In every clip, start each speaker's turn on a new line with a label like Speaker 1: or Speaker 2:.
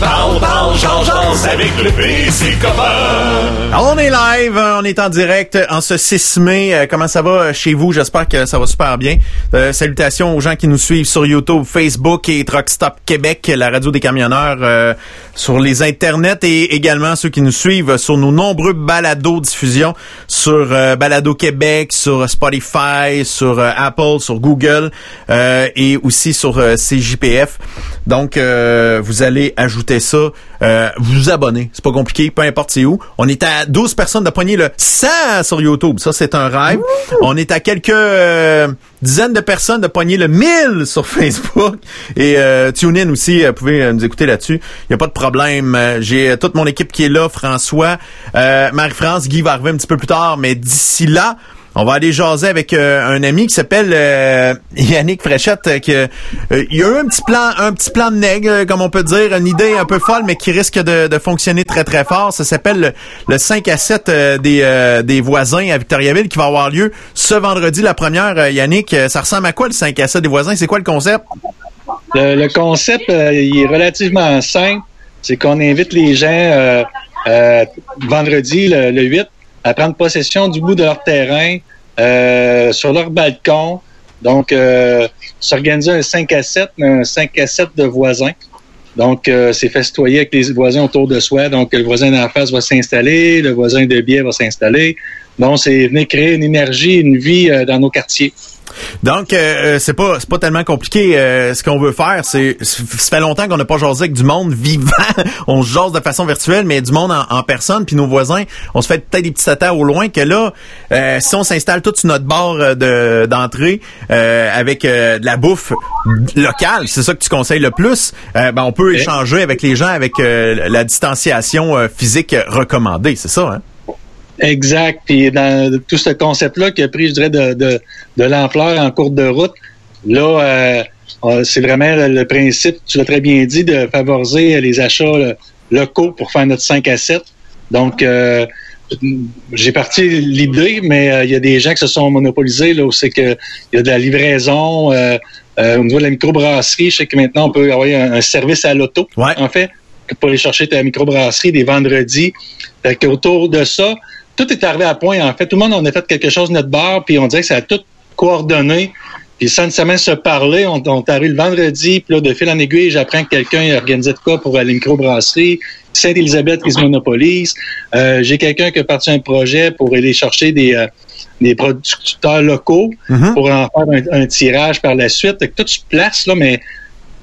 Speaker 1: Bow Le PC
Speaker 2: On est live, on est en direct en ce 6 mai. Euh, comment ça va chez vous? J'espère que ça va super bien. Euh, salutations aux gens qui nous suivent sur YouTube, Facebook et Truck Stop Québec, la radio des camionneurs euh, sur les internets et également ceux qui nous suivent sur nos nombreux balados diffusions sur Balado Québec, sur Spotify, sur Apple, sur Google et aussi sur CJPF. Donc, vous allez ajouter ça, euh, vous abonner. C'est pas compliqué, peu importe c'est où. On est à 12 personnes de poigner le 100 sur YouTube. Ça, c'est un rêve. On est à quelques euh, dizaines de personnes de poigner le 1000 sur Facebook. Et euh, TuneIn aussi, vous pouvez nous écouter là-dessus. Il y a pas de problème. J'ai toute mon équipe qui est là. François, Marie-France, Guy va arriver un petit peu plus tard. Mais d'ici là, on va aller jaser avec euh, un ami qui s'appelle euh, Yannick Fréchette. Euh, qui, il y a eu un petit plan, un petit plan de nègre, comme on peut dire, une idée un peu folle, mais qui risque de, fonctionner très très fort. Ça s'appelle le, 5 à 7 des, des voisins à Victoriaville, qui va avoir lieu ce vendredi. La première, Yannick, ça ressemble à quoi le 5 à 7 des voisins? C'est quoi le concept?
Speaker 3: Le, concept, il est relativement simple. C'est qu'on invite les gens vendredi, le, le 8, à prendre possession du bout de leur terrain, euh, sur leur balcon. Donc, euh, s'organiser un 5 à 7, un 5 à 7 de voisins. Donc, euh, c'est festoyer avec les voisins autour de soi. Donc, le voisin d'en face va s'installer, le voisin de biais va s'installer. Donc, c'est venir créer une énergie, une vie euh, dans nos quartiers.
Speaker 2: Donc euh, euh, c'est pas c'est pas tellement compliqué. Euh, ce qu'on veut faire, c'est ça fait longtemps qu'on n'a pas jasé avec du monde vivant. on se jase de façon virtuelle, mais du monde en, personne. Puis nos voisins, on se fait peut-être des petits tatas au loin. Que là, si on s'installe tout sur notre bord de d'entrée avec de la bouffe locale, c'est ça que tu conseilles le plus. ben on peut échanger avec les gens avec la distanciation physique recommandée. C'est ça, hein?
Speaker 3: Exact. Puis dans tout ce concept-là qui a pris, je dirais, de, de, de l'ampleur en cours de route, là, euh, euh, c'est vraiment le, principe, tu l'as très bien dit, de favoriser les achats locaux pour faire notre 5 à 7. Donc, euh, j'ai parti l'idée, mais il y a des gens qui se sont monopolisés, là, où c'est que il y a de la livraison, au niveau de la microbrasserie, je sais que maintenant on peut avoir un, service à l'auto, en fait, pour aller chercher ta microbrasserie des vendredis. Fait autour de ça, tout est arrivé à point. En fait, tout le monde en a fait quelque chose de notre bar, puis on dirait que ça a tout coordonné. Puis sans nécessairement se parler, on, on est arrivé le vendredi, puis là, de fil en aiguille, j'apprends que quelqu'un a organisé de quoi pour aller microbrasserie. Sainte-Élisabeth qui se monopolise. Euh, j'ai quelqu'un qui a parti un projet pour aller chercher des, euh, des producteurs locaux mm-hmm. pour en faire un, tirage par la suite. Tout se place, là, mais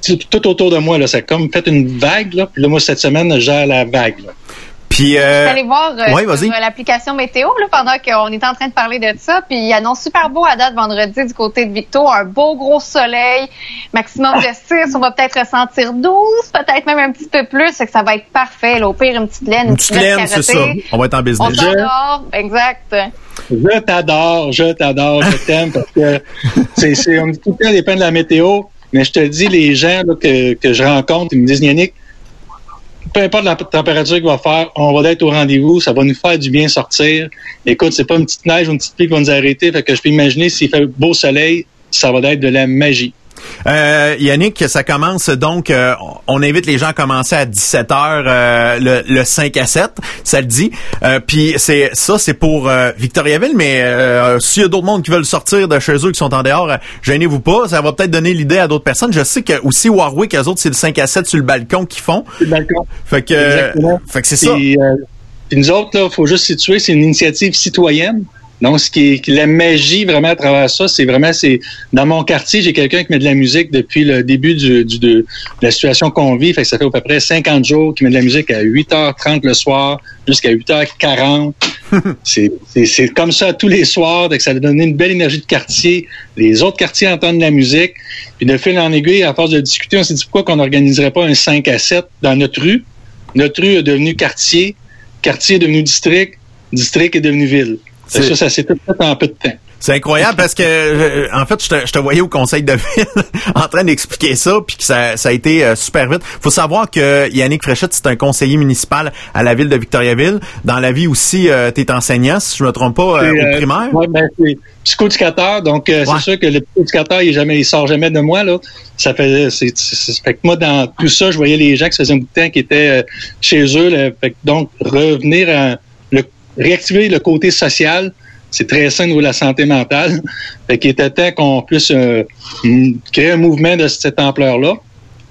Speaker 3: tout autour de moi, là, ça a comme fait une vague. Là, puis là, moi, cette semaine, je gère la vague. Là.
Speaker 4: Puis, euh... aller voir euh, euh, l'application météo là, pendant qu'on est en train de parler de ça. Puis il annonce super beau à date vendredi du côté de Victo. Un beau gros soleil, maximum de 6. On va peut-être ressentir 12, peut-être même un petit peu plus. C'est que ça va être parfait. Là. Au pire, une petite laine,
Speaker 2: une, petite laine, c'est ça. On va être en business.
Speaker 4: On t'adore, exact.
Speaker 3: Je t'adore, je t'adore, je t'aime parce que c'est, c'est, on dit tout le temps dépend de la météo. Mais je te dis, les gens là, que, que je rencontre, ils me disent, Yannick, peu importe la température qu'il va faire, on va être au rendez-vous, ça va nous faire du bien sortir. Écoute, c'est pas une petite neige ou une petite pluie qui va nous arrêter, fait que je peux imaginer s'il fait beau soleil, ça va être de la magie.
Speaker 2: Euh, Yannick, ça commence donc, euh, on invite les gens à commencer à 17h euh, le, 5 à 7, ça le dit. Puis c'est ça, c'est pour Victoriaville, mais s'il y a d'autres mondes qui veulent sortir de chez eux, qui sont en dehors, gênez-vous pas, ça va peut-être donner l'idée à d'autres personnes. Je sais que aussi Warwick, eux autres, c'est le 5 à 7 sur le balcon qu'ils font.
Speaker 3: Le balcon.
Speaker 2: Fait que, fait que c'est ça.
Speaker 3: Puis nous autres, il faut juste situer, c'est une initiative citoyenne. Donc, ce qui est la magie vraiment à travers ça, c'est vraiment c'est dans mon quartier, j'ai quelqu'un qui met de la musique depuis le début du, de, la situation qu'on vit. Fait que ça fait à peu près 50 jours qu'il met de la musique à 8h30 le soir jusqu'à 8h40. c'est comme ça tous les soirs. Donc ça a donné une belle énergie de quartier. Les autres quartiers entendent de la musique. Puis de fil en aiguille, à force de discuter, on s'est dit pourquoi qu'on n'organiserait pas un 5 à 7 dans notre rue. Notre rue est devenue quartier, quartier est devenu district, district est devenu ville. Ça, ça s'est tout fait en peu de temps.
Speaker 2: C'est incroyable parce que, euh, en fait, je te, je te, voyais au conseil de ville en train d'expliquer ça, puis que ça, ça, a été euh, super vite. faut savoir que Yannick Fréchette, c'est un conseiller municipal à la ville de Victoriaville. Dans la vie aussi, euh, tu es enseignant, si je me trompe pas, au primaire.
Speaker 3: Oui, ben, c'est psychoéducateur, donc c'est sûr que le psychoéducateur, il, jamais, il sort jamais de moi. Là. Ça fait, c'est, fait que moi, dans tout ça, je voyais les gens qui faisaient un bout de temps qui étaient chez eux. fait donc, revenir à réactiver le côté social, c'est très sain de la santé mentale. Fait qu'il était temps qu'on puisse euh, créer un mouvement de cette ampleur-là.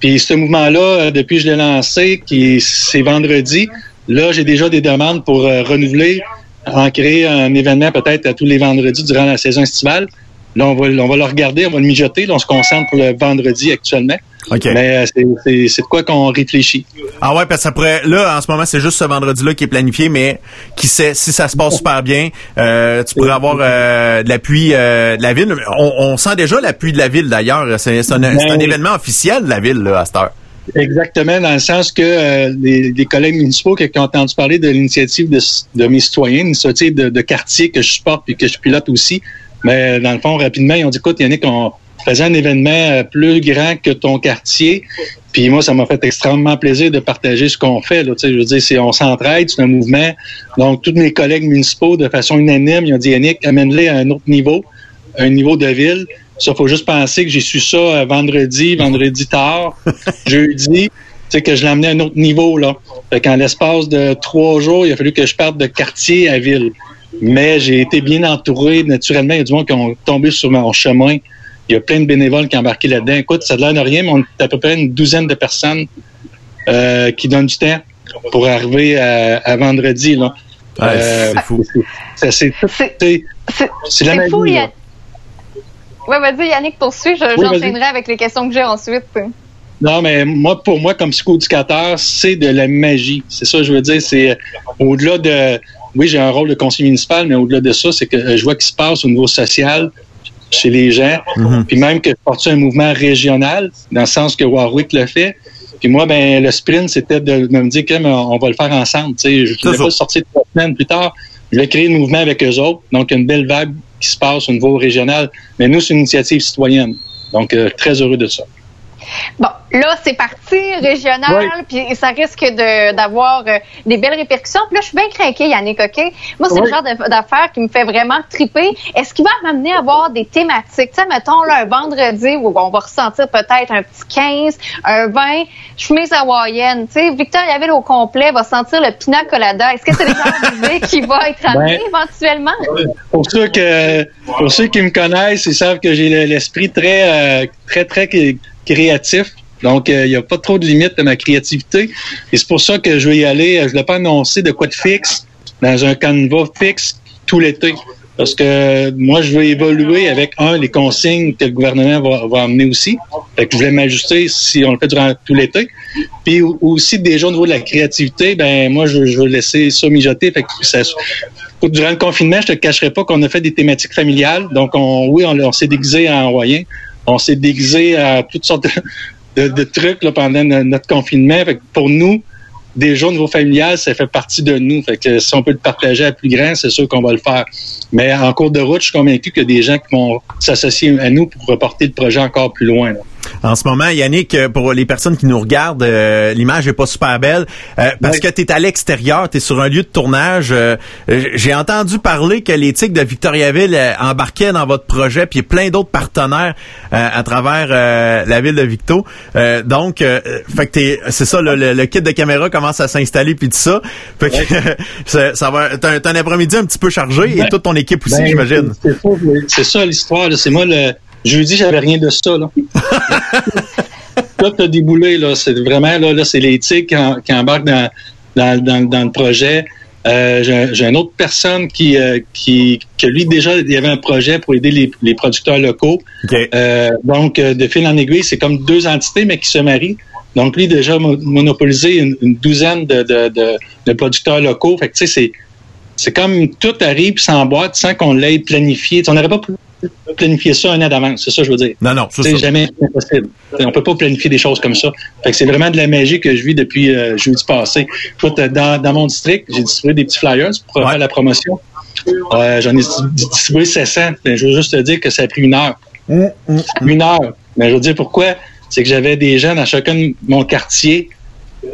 Speaker 3: Puis ce mouvement-là, euh, depuis que je l'ai lancé, qui c'est vendredi, là, j'ai déjà des demandes pour euh, renouveler, en créer un événement peut-être à tous les vendredis durant la saison estivale. Là, on va, on va le regarder, on va le mijoter. Là, on se concentre pour le vendredi actuellement. Mais euh, c'est de quoi qu'on réfléchit.
Speaker 2: Ah ouais, parce que ça pourrait. Là, en ce moment, c'est juste ce vendredi-là qui est planifié, mais qui sait, si ça se passe super bien, euh, tu pourrais avoir euh, de l'appui de la ville. On, sent déjà l'appui de la ville d'ailleurs. C'est un, ben événement officiel de la ville là, à cette heure.
Speaker 3: Exactement, dans le sens que les, collègues municipaux qui ont entendu parler de l'initiative de, mes citoyens, une initiative de, de quartier que je supporte et que je pilote aussi, mais dans le fond, rapidement, ils ont dit, écoute, Yannick, on faisait un événement euh, plus grand que ton quartier. Puis moi, ça m'a fait extrêmement plaisir de partager ce qu'on fait. Là. Je veux dire, c'est, on s'entraide, c'est un mouvement. Donc, tous mes collègues municipaux, de façon unanime, ils ont dit, Yannick, amène-les à un autre niveau, un niveau de ville. Ça, faut juste penser que j'ai su ça euh, vendredi, vendredi tard, jeudi, tu sais, que je l'amenais à un autre niveau, là. Fait qu'en l'espace de trois jours, il a fallu que je parte de quartier à ville. Mais j'ai été bien entouré. Naturellement, il y a du monde qui ont tombé sur mon chemin. Il y a plein de bénévoles qui ont embarqué là-dedans. Écoute, ça a l'air de rien, mais on est à peu près une douzaine de personnes euh, qui donnent du temps pour arriver à, vendredi. Là.
Speaker 2: Euh, c'est fou.
Speaker 3: C'est
Speaker 4: la fou, Yannick. Oui, vas-y, Yannick, poursuis. J'enchaînerai avec les questions que j'ai ensuite.
Speaker 3: Non, mais moi, pour moi, comme psychoéducateur, c'est de la magie. C'est ça, je veux dire. C'est au-delà de oui, j'ai un rôle de conseiller municipal, mais au-delà de ça, c'est que euh, je vois qu'il se passe au niveau social chez les gens. Mhm. Puis même que je porte un mouvement régional, dans le sens que Warwick le fait. Puis moi, ben le sprint, c'était de, me dire que on va le faire ensemble. Tu sais, je ne voulais pas sortir trois semaines plus tard. Je voulais créer un mouvement avec eux autres. Donc, une belle vague qui se passe au niveau régional. Mais nous, c'est une initiative citoyenne. Donc, euh, très heureux de ça.
Speaker 4: Bon, là, c'est parti régional, puis ça risque d'avoir euh, des belles répercussions. Puis là, je suis bien craquée, Yannick, OK? Moi, c'est le genre d'affaires qui me fait vraiment triper. Est-ce qu'il va m'amener à avoir des thématiques? Tu sais, mettons, là, un vendredi où on va ressentir peut-être un petit 15, un 20, chemise hawaïenne. Tu sais, Victor Yaville au complet va sentir le pina colada. Est-ce que c'est le genre d'idée qui va être amené ben, éventuellement?
Speaker 3: Pour ceux, que, pour ceux qui me connaissent, ils savent que j'ai l'esprit très, euh, très, très créatif. Donc, il euh, n'y a pas trop de limites de ma créativité. Et c'est pour ça que je vais y aller. Je ne l'ai pas annoncé de quoi de fixe dans un canevas fixe tout l'été. Parce que moi, je veux évoluer avec, un, les consignes que le gouvernement va, amener aussi. Fait que je voulais m'ajuster si on le fait durant tout l'été. Puis aussi, déjà au niveau de la créativité, ben moi, je, veux laisser ça mijoter. Fait que ça, durant le confinement, je te cacherai pas qu'on a fait des thématiques familiales. Donc, on, oui, on, s'est déguisé en Hawaïen on s'est déguisé à toutes sortes de, trucs là, pendant notre confinement. pour nous, déjà au niveau familial, ça fait partie de nous. Fait que si on peut le partager à plus grand, c'est sûr qu'on va le faire. Mais en cours de route, je suis convaincu qu'il y a des gens qui vont s'associer à nous pour reporter le projet encore plus loin.
Speaker 2: En ce moment, Yannick, euh, pour les personnes qui nous regardent, euh, l'image est pas super belle euh, parce que tu es à l'extérieur, tu es sur un lieu de tournage. J'ai entendu parler que les Tigres de Victoriaville embarquaient dans votre projet, puis il y a plein d'autres partenaires à travers la ville de Victo. donc, fait que c'est ça, le, kit de caméra commence à s'installer puis tout ça. Fait que ça, va. T'as un, après-midi un petit peu chargé et ben, toute ton équipe aussi, ben, j'imagine.
Speaker 3: C'est ça, l'histoire. C'est moi le Jeudi, j'avais rien de ça, là. Tout a déboulé, là. C'est vraiment, là, là c'est l'éthique qui, qui embarque dans, dans, dans, le projet. Euh, j'ai une autre personne qui, euh, qui, que lui déjà, il y avait un projet pour aider les, les producteurs locaux. Euh, donc, de fil en aiguille, c'est comme deux entités, mais qui se marient. Donc, lui, déjà monopolisé une, une douzaine de, de, de, de, producteurs locaux. Fait que, tu sais, c'est, c'est comme tout arrive sans boîte sans qu'on l'ait planifié. on n'aurait pas planifier ça un an d'avance, c'est ça que je veux dire.
Speaker 2: Non, non, c'est
Speaker 3: jamais impossible. On peut pas planifier des choses comme ça. c'est vraiment de la magie que je vis depuis euh, jeudi passé. Écoute, dans, dans mon district, j'ai distribué des petits flyers pour faire la promotion. j'en ai distribué 700. Mais je veux juste te dire que ça a pris une heure. Mm, mm, mm. Une heure. Mais je veux dire pourquoi? C'est que j'avais des gens dans chacun de mon quartier,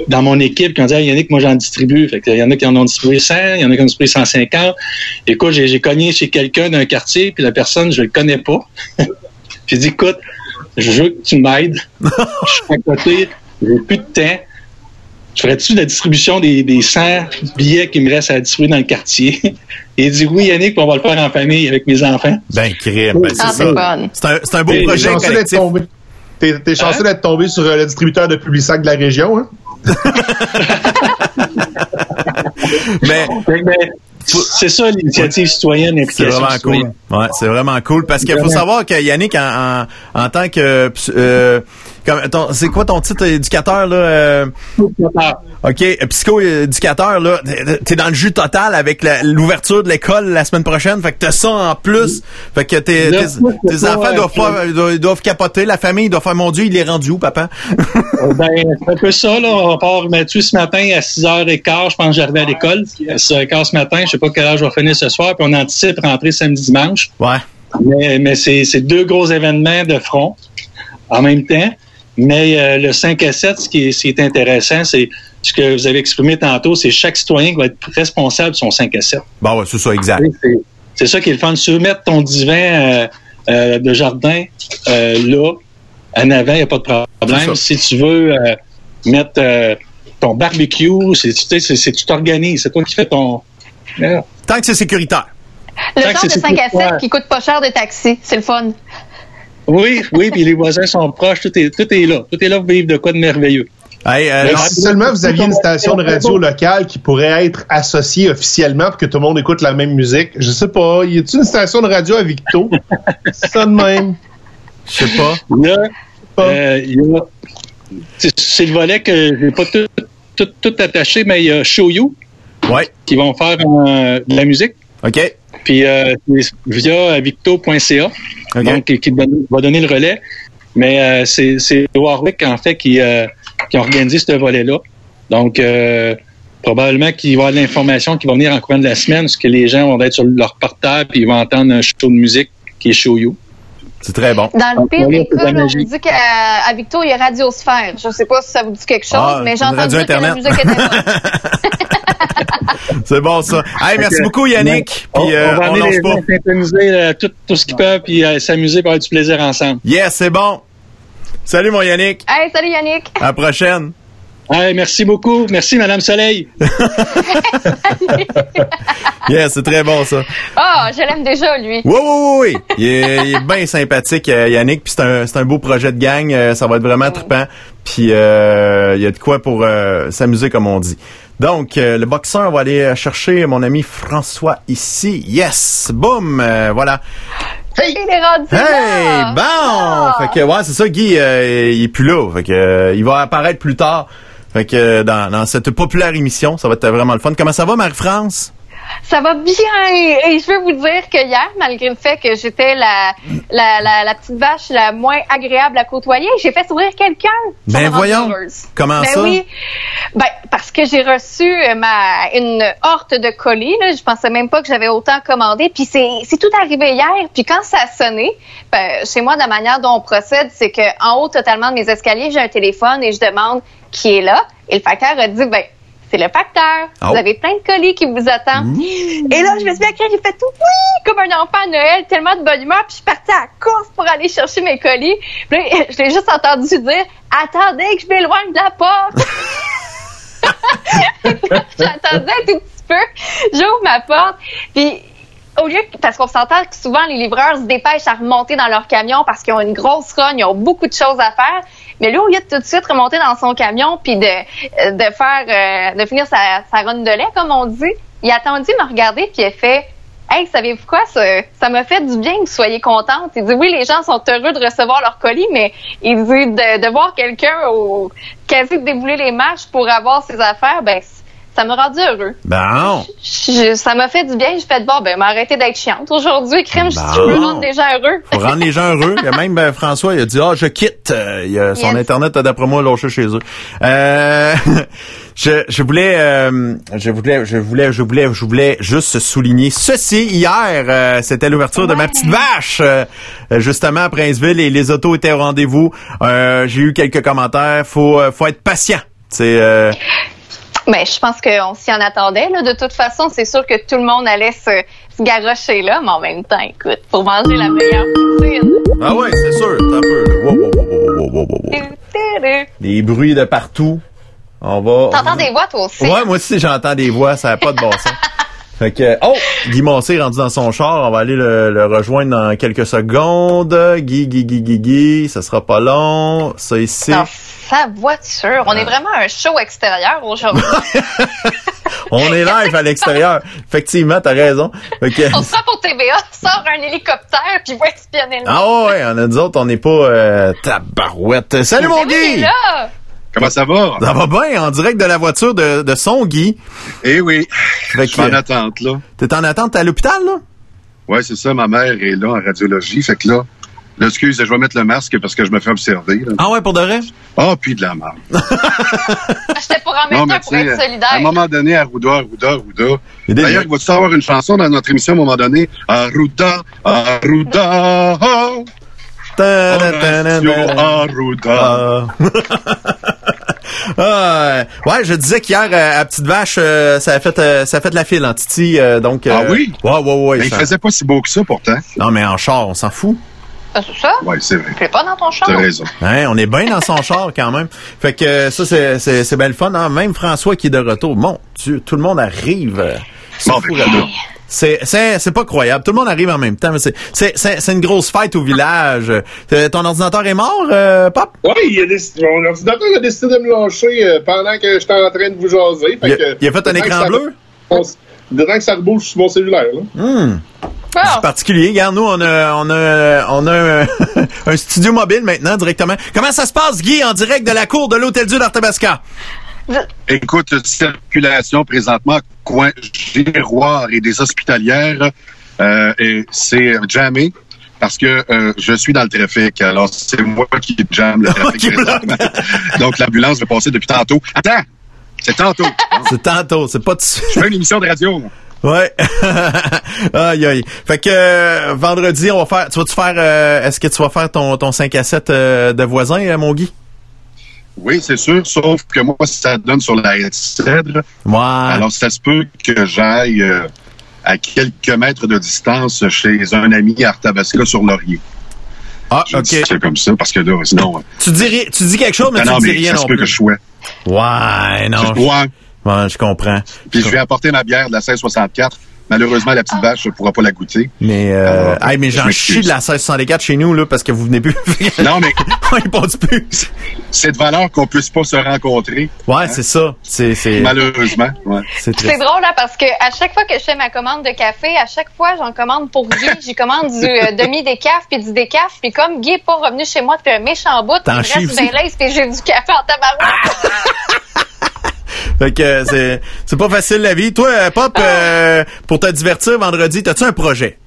Speaker 3: dans mon équipe, qui ont dit ah, Yannick, moi j'en distribue. Fait il y en a qui en ont distribué 100, il y en a qui en ont distribué 150. Écoute, j'ai cogné chez quelqu'un d'un quartier, puis la personne, je le connais pas. j'ai dit écoute, je veux que tu m'aides. je suis à côté, j'ai plus de temps. Je ferais-tu la distribution des, des 100 billets qui me restent à distribuer dans le quartier? Et il dit oui, Yannick, on va le faire en famille avec mes enfants.
Speaker 2: Ben, crème, ben, c'est ah, ça. C'est un, un beau projet.
Speaker 5: T'es, t'es chanceux d'être tombé sur euh, le distributeur de Publisac de la région, hein?
Speaker 3: mais, c'est ça l'initiative citoyenne
Speaker 2: C'est vraiment cool. Ouais, c'est vraiment cool parce qu'il faut savoir que Yannick en, en, tant que euh, c'est quoi ton titre éducateur là euh? OK, psycho-éducateur là, t'es dans le jus total avec l'ouverture de l'école la semaine prochaine, fait que t'as ça en plus. Fait que tes, tes, enfants doivent, doivent, capoter, la famille doit faire mon Dieu, il est rendu où papa?
Speaker 3: Euh, Ben c'est un peu ça là, on part Mathieu ce matin à 6h15, je pense que j'arrivais à l'école, à 6h15 ce matin, je sais pas quelle heure je vais finir ce soir, puis on anticipe rentrer samedi dimanche.
Speaker 2: Ouais.
Speaker 3: Mais, mais c'est deux gros événements de front en même temps. Mais euh, le 5 à 7, ce qui est, intéressant, c'est ce que vous avez exprimé tantôt, c'est chaque citoyen qui va être responsable de son 5 à 7.
Speaker 2: Bon, ouais, c'est ça, exact.
Speaker 3: C'est ça qui est le fun. Tu veux mettre ton divan euh, euh, de jardin là, en avant, il n'y a pas de problème. Si tu veux mettre ton barbecue, c'est tu t'organises. C'est toi qui fais ton...
Speaker 2: Tant que c'est sécuritaire.
Speaker 4: Le temps de 5 à 7 qui coûte pas cher de taxi, c'est le fun.
Speaker 3: Oui, oui, puis les voisins sont proches, tout est, tout est là. Tout est là pour vivre de quoi de merveilleux.
Speaker 5: Euh, si seulement vous aviez une station de radio locale qui pourrait être associée officiellement pour que tout le monde écoute la même musique, je sais pas. Y a-t-il une station de radio à Victo? ça de même.
Speaker 2: Je sais pas.
Speaker 3: Euh, c'est le volet que j'ai pas tout, tout, tout, attaché, mais il y a Show You
Speaker 2: ouais.
Speaker 3: qui vont faire euh, de la musique.
Speaker 2: OK.
Speaker 3: Puis euh, via victo.ca, donc qui, va donner le relais. Mais euh, c'est Warwick, en fait, qui, euh, qui a organisé ce volet-là. Donc, euh, probablement qu'il va y avoir de l'information qui va venir en courant de la semaine, parce que les gens vont être sur leur portable et ils vont entendre un show de musique qui est Show You.
Speaker 2: C'est très bon.
Speaker 4: Dans le pire des cas, on vous dit qu'à Victo, il y a Radiosphère. Je ne sais pas si ça vous dit quelque chose, ah, mais j'ai entendu dire que la musique était
Speaker 2: C'est bon, ça. Hey, merci beaucoup, Yannick.
Speaker 3: Puis, on, euh, va on les pas. synthétiser euh, tout, tout, ce qu'ils peuvent, puis euh, s'amuser pour avoir du plaisir ensemble.
Speaker 2: Yes, c'est bon. Salut, mon Yannick.
Speaker 4: Hey, salut, Yannick.
Speaker 2: À la prochaine.
Speaker 3: Hey, merci beaucoup. Merci, Madame Soleil.
Speaker 2: yes, c'est très bon, ça.
Speaker 4: Ah, oh, je l'aime déjà, lui.
Speaker 2: Oui, oui, oui. Il est, est bien sympathique, Yannick. Puis c'est un, un beau projet de gang. Ça va être vraiment trippant. Puis euh, il y a de quoi pour s'amuser, comme on dit. Donc, euh, le boxeur va aller chercher mon ami François ici. Yes! Boum! Euh, voilà.
Speaker 4: Hey! Il est rendu
Speaker 2: Hey! Bon! Ah! Fait que, ouais, c'est ça, Guy, euh, il est plus là. Fait que, il va apparaître plus tard. Fait que, dans, dans cette populaire émission, ça va être vraiment le fun. Comment ça va, Marie-France?
Speaker 4: Ça va bien. Et je veux vous dire que hier, malgré le fait que j'étais la, la, la, petite vache la moins agréable à côtoyer, j'ai fait sourire quelqu'un.
Speaker 2: Ben voyons. Comment ben ça? Oui.
Speaker 4: Ben, parce que j'ai reçu euh, ma, une horte de colis. Là. Je pensais même pas que j'avais autant commandé. Puis c'est tout arrivé hier. Puis quand ça a sonné, ben, chez moi, la manière dont on procède, c'est qu'en haut totalement de mes escaliers, j'ai un téléphone et je demande qui est là. Et le facteur a dit, ben, c'est le facteur. Vous oh. avez plein de colis qui vous attendent. Mmh. Et là, je me suis dit, j'ai fait tout oui, comme un enfant à Noël, tellement de bonne humeur, puis je suis partie à la course pour aller chercher mes colis. Puis là, je l'ai juste entendu dire, attendez que je m'éloigne de la porte. J'attendais un tout petit peu. J'ouvre ma porte, puis au lieu parce qu'on s'entend que souvent les livreurs se dépêchent à remonter dans leur camion parce qu'ils ont une grosse run, ils ont beaucoup de choses à faire. Mais lui, au lieu de tout de suite remonter dans son camion puis de, de faire, euh, de finir sa, sa run de lait, comme on dit, il a attendu me regarder puis il a fait Hey, savez-vous quoi? Ça m'a fait du bien que vous soyez contente. Il dit oui, les gens sont heureux de recevoir leur colis, mais il dit de, de voir quelqu'un au quasi débouler les marches pour avoir ses affaires, ben ça m'a rendu heureux.
Speaker 2: Bon.
Speaker 4: ça m'a fait du bien. J'ai fait, bon, ben, m'arrêter d'être chiante. Aujourd'hui, crème, je veux rendre les gens heureux.
Speaker 2: Pour rendre les gens heureux. Il y a même ben, François, il a dit, ah, je quitte. Euh, il a, son Internet a d'après moi lâché chez eux. Euh, je, je voulais, euh, je voulais, je voulais, je voulais, je voulais juste souligner ceci. Hier, euh, c'était l'ouverture de ma petite vache, euh, justement à Princeville, et les autos étaient au rendez-vous. J'ai eu quelques commentaires. Faut, faut être patient. C'est.
Speaker 4: Mais je pense qu'on s'y en attendait. Là. De toute façon, c'est sûr que tout le monde allait se, se garrocher là, mais en même temps, écoute, pour manger la meilleure poutine.
Speaker 2: Ah ouais, c'est sûr. un peu. Wow, wow, wow, Des bruits de partout. On va.
Speaker 4: T'entends des voix, toi aussi?
Speaker 2: Ouais, moi aussi, j'entends des voix. Ça n'a pas de bon sens. Fait que, oh, Guy Moncé est rendu dans son char. On va aller le, rejoindre dans quelques secondes. Guy, Guy, Guy, Guy, Guy. Ça sera pas long. Ça ici.
Speaker 4: Dans sa voiture. On est vraiment un show extérieur aujourd'hui.
Speaker 2: on est live à l'extérieur. Effectivement, t'as raison.
Speaker 4: On se prend pour TVA, sort un hélicoptère puis va espionner le
Speaker 2: Ah ouais, on a nous autres, on n'est pas euh, tabarouette. Salut mon Guy!
Speaker 6: Là. Comment ça va?
Speaker 2: Ça va bien, en direct de la voiture de, de son Guy.
Speaker 6: Eh oui. je suis en attente, là.
Speaker 2: T'es en attente à l'hôpital, là?
Speaker 6: Oui, c'est ça. Ma mère est là en radiologie. Fait que là, là, excuse, je vais mettre le masque parce que je me fais observer.
Speaker 2: Ah ouais, pour de vrai?
Speaker 6: Ah, puis de la merde.
Speaker 4: J'étais pour en mettre un pour être solidaire. À
Speaker 6: un moment donné, Arruda, Arruda, Arruda. D'ailleurs, il va-tu avoir une chanson dans notre émission à un moment donné? Arruda, Arruda, oh!
Speaker 2: Arruda. Ah, ouais, je disais qu'hier, euh, à Petite Vache, euh, ça a fait euh, ça a fait la file en Titi, donc...
Speaker 6: ah oui?
Speaker 2: Ouais, ouais, ouais.
Speaker 6: Mais il faisait pas si beau que ça, pourtant.
Speaker 2: Non, mais en char, on s'en fout.
Speaker 4: Ah, c'est ça?
Speaker 6: Oui, c'est vrai.
Speaker 4: Tu pas dans ton char?
Speaker 6: T'as raison.
Speaker 2: Hein, on est bien dans son char quand même. Fait que ça, c'est, c'est, c'est bien le fun. Hein? Même François qui est de retour. Mon Dieu, tout le monde arrive.
Speaker 6: Bon, ben,
Speaker 2: c'est, c'est, c'est pas croyable. Tout le monde arrive en même temps. C'est, c'est, c'est, une grosse fête au village. Euh, ton ordinateur est mort, euh, Pop?
Speaker 5: Oui, il a décidé, mon ordinateur a décidé de me lâcher euh, pendant que j'étais en train de vous jaser.
Speaker 2: Fait il, a, il a fait un écran bleu?
Speaker 5: Dedans que ça rebouche sur mon cellulaire. Là.
Speaker 2: Hmm. C'est particulier. Regarde, nous, on a, on a, on a un, studio mobile maintenant directement. Comment ça se passe, Guy, en direct de la cour de l'Hôtel Dieu d'Arthabasca?
Speaker 6: Écoute, circulation présentement, coin Giroir et des hospitalières, euh, et c'est jamais parce que euh, je suis dans le trafic. Alors, c'est moi qui jamme le trafic. Donc, l'ambulance va passer depuis tantôt. Attends! C'est tantôt.
Speaker 2: c'est tantôt, c'est pas de
Speaker 6: Je fais une émission de radio.
Speaker 2: Ouais. aïe aïe. Fait que euh, vendredi, on va faire. Tu vas-tu faire euh, est-ce que tu vas faire ton, ton 5 à 7 de voisin, mon Guy?
Speaker 6: Oui, c'est sûr, sauf que moi, ça donne sur la cèdre. Alors, ça se peut que j'aille euh, à quelques mètres de distance chez un ami à Arthabasca sur Laurier.
Speaker 2: Ah, OK.
Speaker 6: C'est comme ça, parce que là, sinon...
Speaker 2: Tu dis, tu dis quelque chose, mais tu
Speaker 6: non,
Speaker 2: dis mais rien
Speaker 6: ça se peut que je sois.
Speaker 2: Ouais, non.
Speaker 6: Ouais.
Speaker 2: Ouais, je comprends.
Speaker 6: Puis je vais apporter ma bière de la 1664 Malheureusement, la petite vache ne pourra pas la goûter.
Speaker 2: Mais, euh, mais j'en chie de la 1664 chez nous, là, parce que vous venez plus.
Speaker 6: non, mais.
Speaker 2: il pense plus.
Speaker 6: C'est de valeur qu'on puisse pas se rencontrer.
Speaker 2: Ouais, hein? c'est ça. C'est,
Speaker 6: Malheureusement, ouais.
Speaker 4: C'est drôle, là, parce que à chaque fois que je fais ma commande de café, à chaque fois, j'en commande pour Guy. J'y commande du euh, demi-décaf puis du décaf. Puis comme Guy est pas revenu chez moi depuis un méchant bout, il reste bien l'aise puis j'ai du café en tabarouette.
Speaker 2: Fait que c'est, c'est pas facile la vie. Toi, euh, Pop, euh, pour te divertir vendredi, t'as-tu un projet?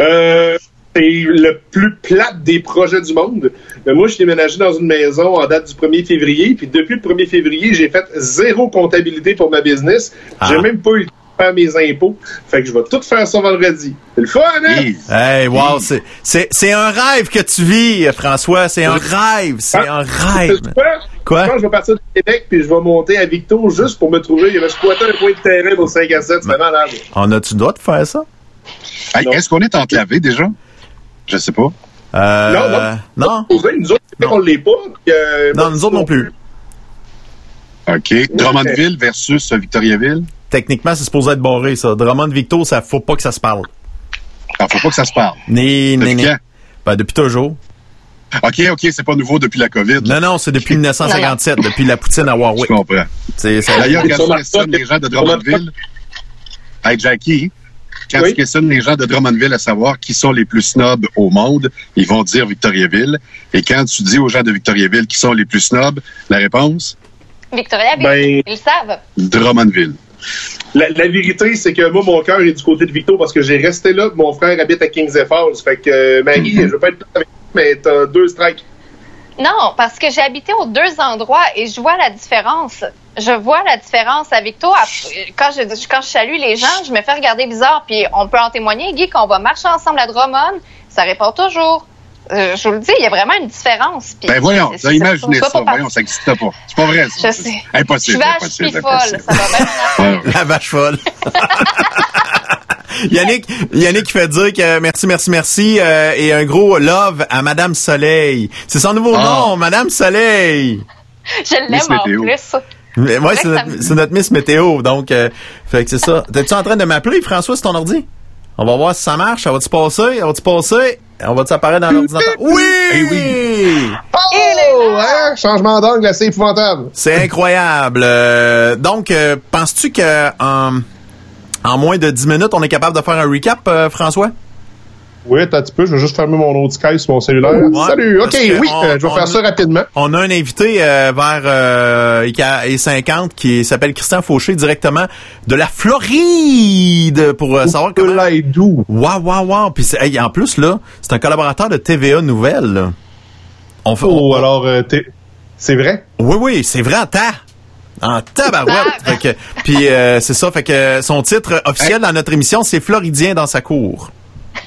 Speaker 5: Euh, c'est le plus plat des projets du monde. moi, je suis déménagé dans une maison en date du 1er février, puis depuis le 1er février, j'ai fait zéro comptabilité pour ma business. J'ai ah. même pas eu faire mes impôts. Fait que je vais tout faire ça vendredi. C'est le fun, hein?
Speaker 2: Hey, wow, c'est, c'est, c'est un rêve que tu vis, François. C'est un rêve. C'est un rêve.
Speaker 5: Quoi? Quand je vais partir de Québec puis je vais monter à Victo juste pour me trouver, il va squatter un point de terrain pour 5 à 7. C'est malade.
Speaker 2: On a-tu droit de faire ça?
Speaker 6: Est-ce qu'on est enclavé déjà? Je sais pas.
Speaker 2: Euh, non, non.
Speaker 5: Non. Nous autres, on l'est pas.
Speaker 2: Euh, non, nous autres non plus.
Speaker 6: OK. Drummondville versus Victoriaville?
Speaker 2: Techniquement, c'est supposé être barré, ça. Drummond Victo, ça faut pas que ça se parle.
Speaker 6: Ah, faut pas que ça se parle.
Speaker 2: Ni, ni, ni. Ben, depuis toujours.
Speaker 6: OK, OK, c'est pas nouveau depuis la COVID.
Speaker 2: Non, non, c'est depuis 1957, depuis la poutine à Warwick.
Speaker 6: Je comprends. D'ailleurs, quand tu questionnes les gens de Drummondville, hey Jackie, quand tu questionnes les gens de Drummondville à savoir qui sont les plus snobs au monde, ils vont dire Victoriaville. Et quand tu dis aux gens de Victoriaville qui sont les plus snobs, la réponse?
Speaker 4: Victoriaville. Ben, Ils le savent.
Speaker 6: Drummondville.
Speaker 7: La, vérité, c'est que moi, mon cœur est du côté de Victo parce que j'ai resté là. Mon frère habite à Kings Falls. Fait que, euh, Marie, je veux pas être avec mais t'as deux strikes.
Speaker 4: Non, parce que j'ai habité aux deux endroits et je vois la différence. Je vois la différence avec toi. Quand je, quand je salue les gens, je me fais regarder bizarre. Puis on peut en témoigner, Guy, qu'on va marcher ensemble à Drummond. Ça répond toujours. Euh, je vous le dis, il y a vraiment une différence.
Speaker 6: ben voyons, imaginez ça. Voyons, ça n'existe pas. C'est pas vrai. Ça.
Speaker 4: Je sais.
Speaker 6: Impossible.
Speaker 4: Je suis vache folle. Ça va bien
Speaker 2: La vache folle. Yannick, Yannick fait dire que merci, merci, merci euh, et un gros love à Madame Soleil. C'est son nouveau ah. nom, Madame Soleil.
Speaker 4: Je l'aime en plus.
Speaker 2: Mais, ouais, c'est notre, Miss Météo, donc euh, fait que c'est ça. T'es-tu en train de m'appeler, François, sur ton ordi? On va voir si ça marche. Ça va-tu passer? Ça va-tu passer? On va-tu apparaître dans l'ordinateur? Oui!
Speaker 6: Eh oui!
Speaker 7: Oh! Hein? Changement d'angle assez épouvantable.
Speaker 2: C'est incroyable. Euh, donc, penses-tu que en moins de 10 minutes, on est capable de faire un recap, euh, François?
Speaker 7: Oui, un petit peu. Je vais juste fermer mon autre Skype sur mon cellulaire. Salut. OK, oui, euh, je vais faire ça rapidement.
Speaker 2: On a un invité euh, vers euh, 50 qui s'appelle Christian Fauché directement de la Floride pour savoir comment.
Speaker 7: d'où.
Speaker 2: Waouh, waouh, waouh. Puis en plus là, c'est un collaborateur de TVA Nouvelle.
Speaker 7: On fait, oh, alors c'est vrai?
Speaker 2: Oui, oui, c'est vrai. Attends. En tabarouette. puis euh, c'est ça, fait que son titre officiel dans notre émission, c'est Floridien dans sa cour.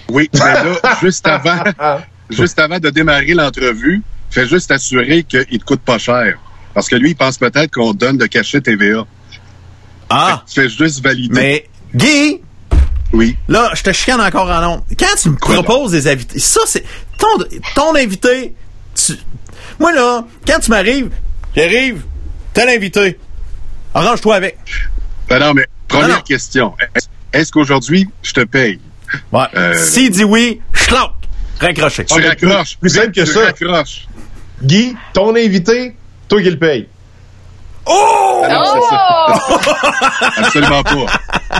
Speaker 6: Oui, mais là, juste avant, juste avant de démarrer l'entrevue, fais juste assurer qu'il te coûte pas cher. Parce que lui, il pense peut-être qu'on donne le cachet TVA.
Speaker 2: Ah!
Speaker 6: Fais juste valider.
Speaker 2: Mais, Guy!
Speaker 6: Oui.
Speaker 2: Là, je te chicane encore en nom. Quand tu me proposes des invités, ça, c'est ton, ton invité. moi, là, quand tu m'arrives, j'arrive, t'as l'invité. Arrange-toi avec.
Speaker 6: Ben non, mais première question. Est-ce qu'aujourd'hui, je te paye?
Speaker 2: Ouais. Euh... S'il dit oui, schlank! Raccroché.
Speaker 6: Tu raccroches.
Speaker 7: Plus simple que ça.
Speaker 6: Raccroches.
Speaker 7: Guy, ton invité, toi qui le paye.
Speaker 2: Oh!
Speaker 4: oh!
Speaker 6: Absolument pas.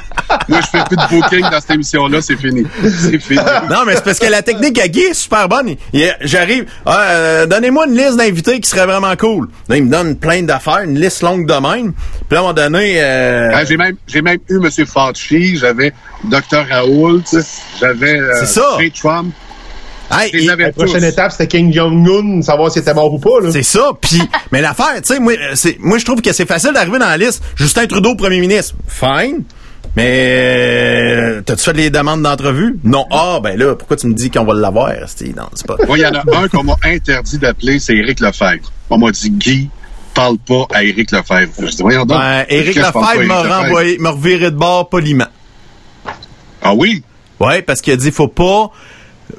Speaker 6: Moi, je fais plus de booking dans cette émission-là, c'est fini. C'est fini.
Speaker 2: Non, mais c'est parce que la technique à Guy est super bonne. J'arrive, ah, euh, donnez-moi une liste d'invités qui serait vraiment cool. Là, il me donne plein d'affaires, une liste longue de même. Puis à un moment donné... Euh...
Speaker 6: Ah, j'ai même, j'ai même eu M. Fauci, j'avais Dr. Raoult, j'avais euh, Trump.
Speaker 7: Hey, la prochaine étape, c'était King Jong-un, savoir s'il était mort ou pas.
Speaker 2: C'est ça. Puis, mais l'affaire, tu sais, moi, moi, je trouve que c'est facile d'arriver dans la liste. Justin Trudeau, premier ministre, fine. Mais euh, t'as-tu fait les demandes d'entrevue? Non. Ah, ben là, pourquoi tu me dis qu'on va l'avoir? Non, c'est pas.
Speaker 6: il y en a un qu'on m'a interdit d'appeler, c'est Éric Lefebvre. On m'a dit, Guy, parle pas à Éric Lefebvre. Je dis, voyons donc.
Speaker 2: Ben, Éric Lefebvre m'a renvoyé, m'a reviré de bord poliment.
Speaker 6: Ah oui?
Speaker 2: Ouais, parce qu'il a dit, faut pas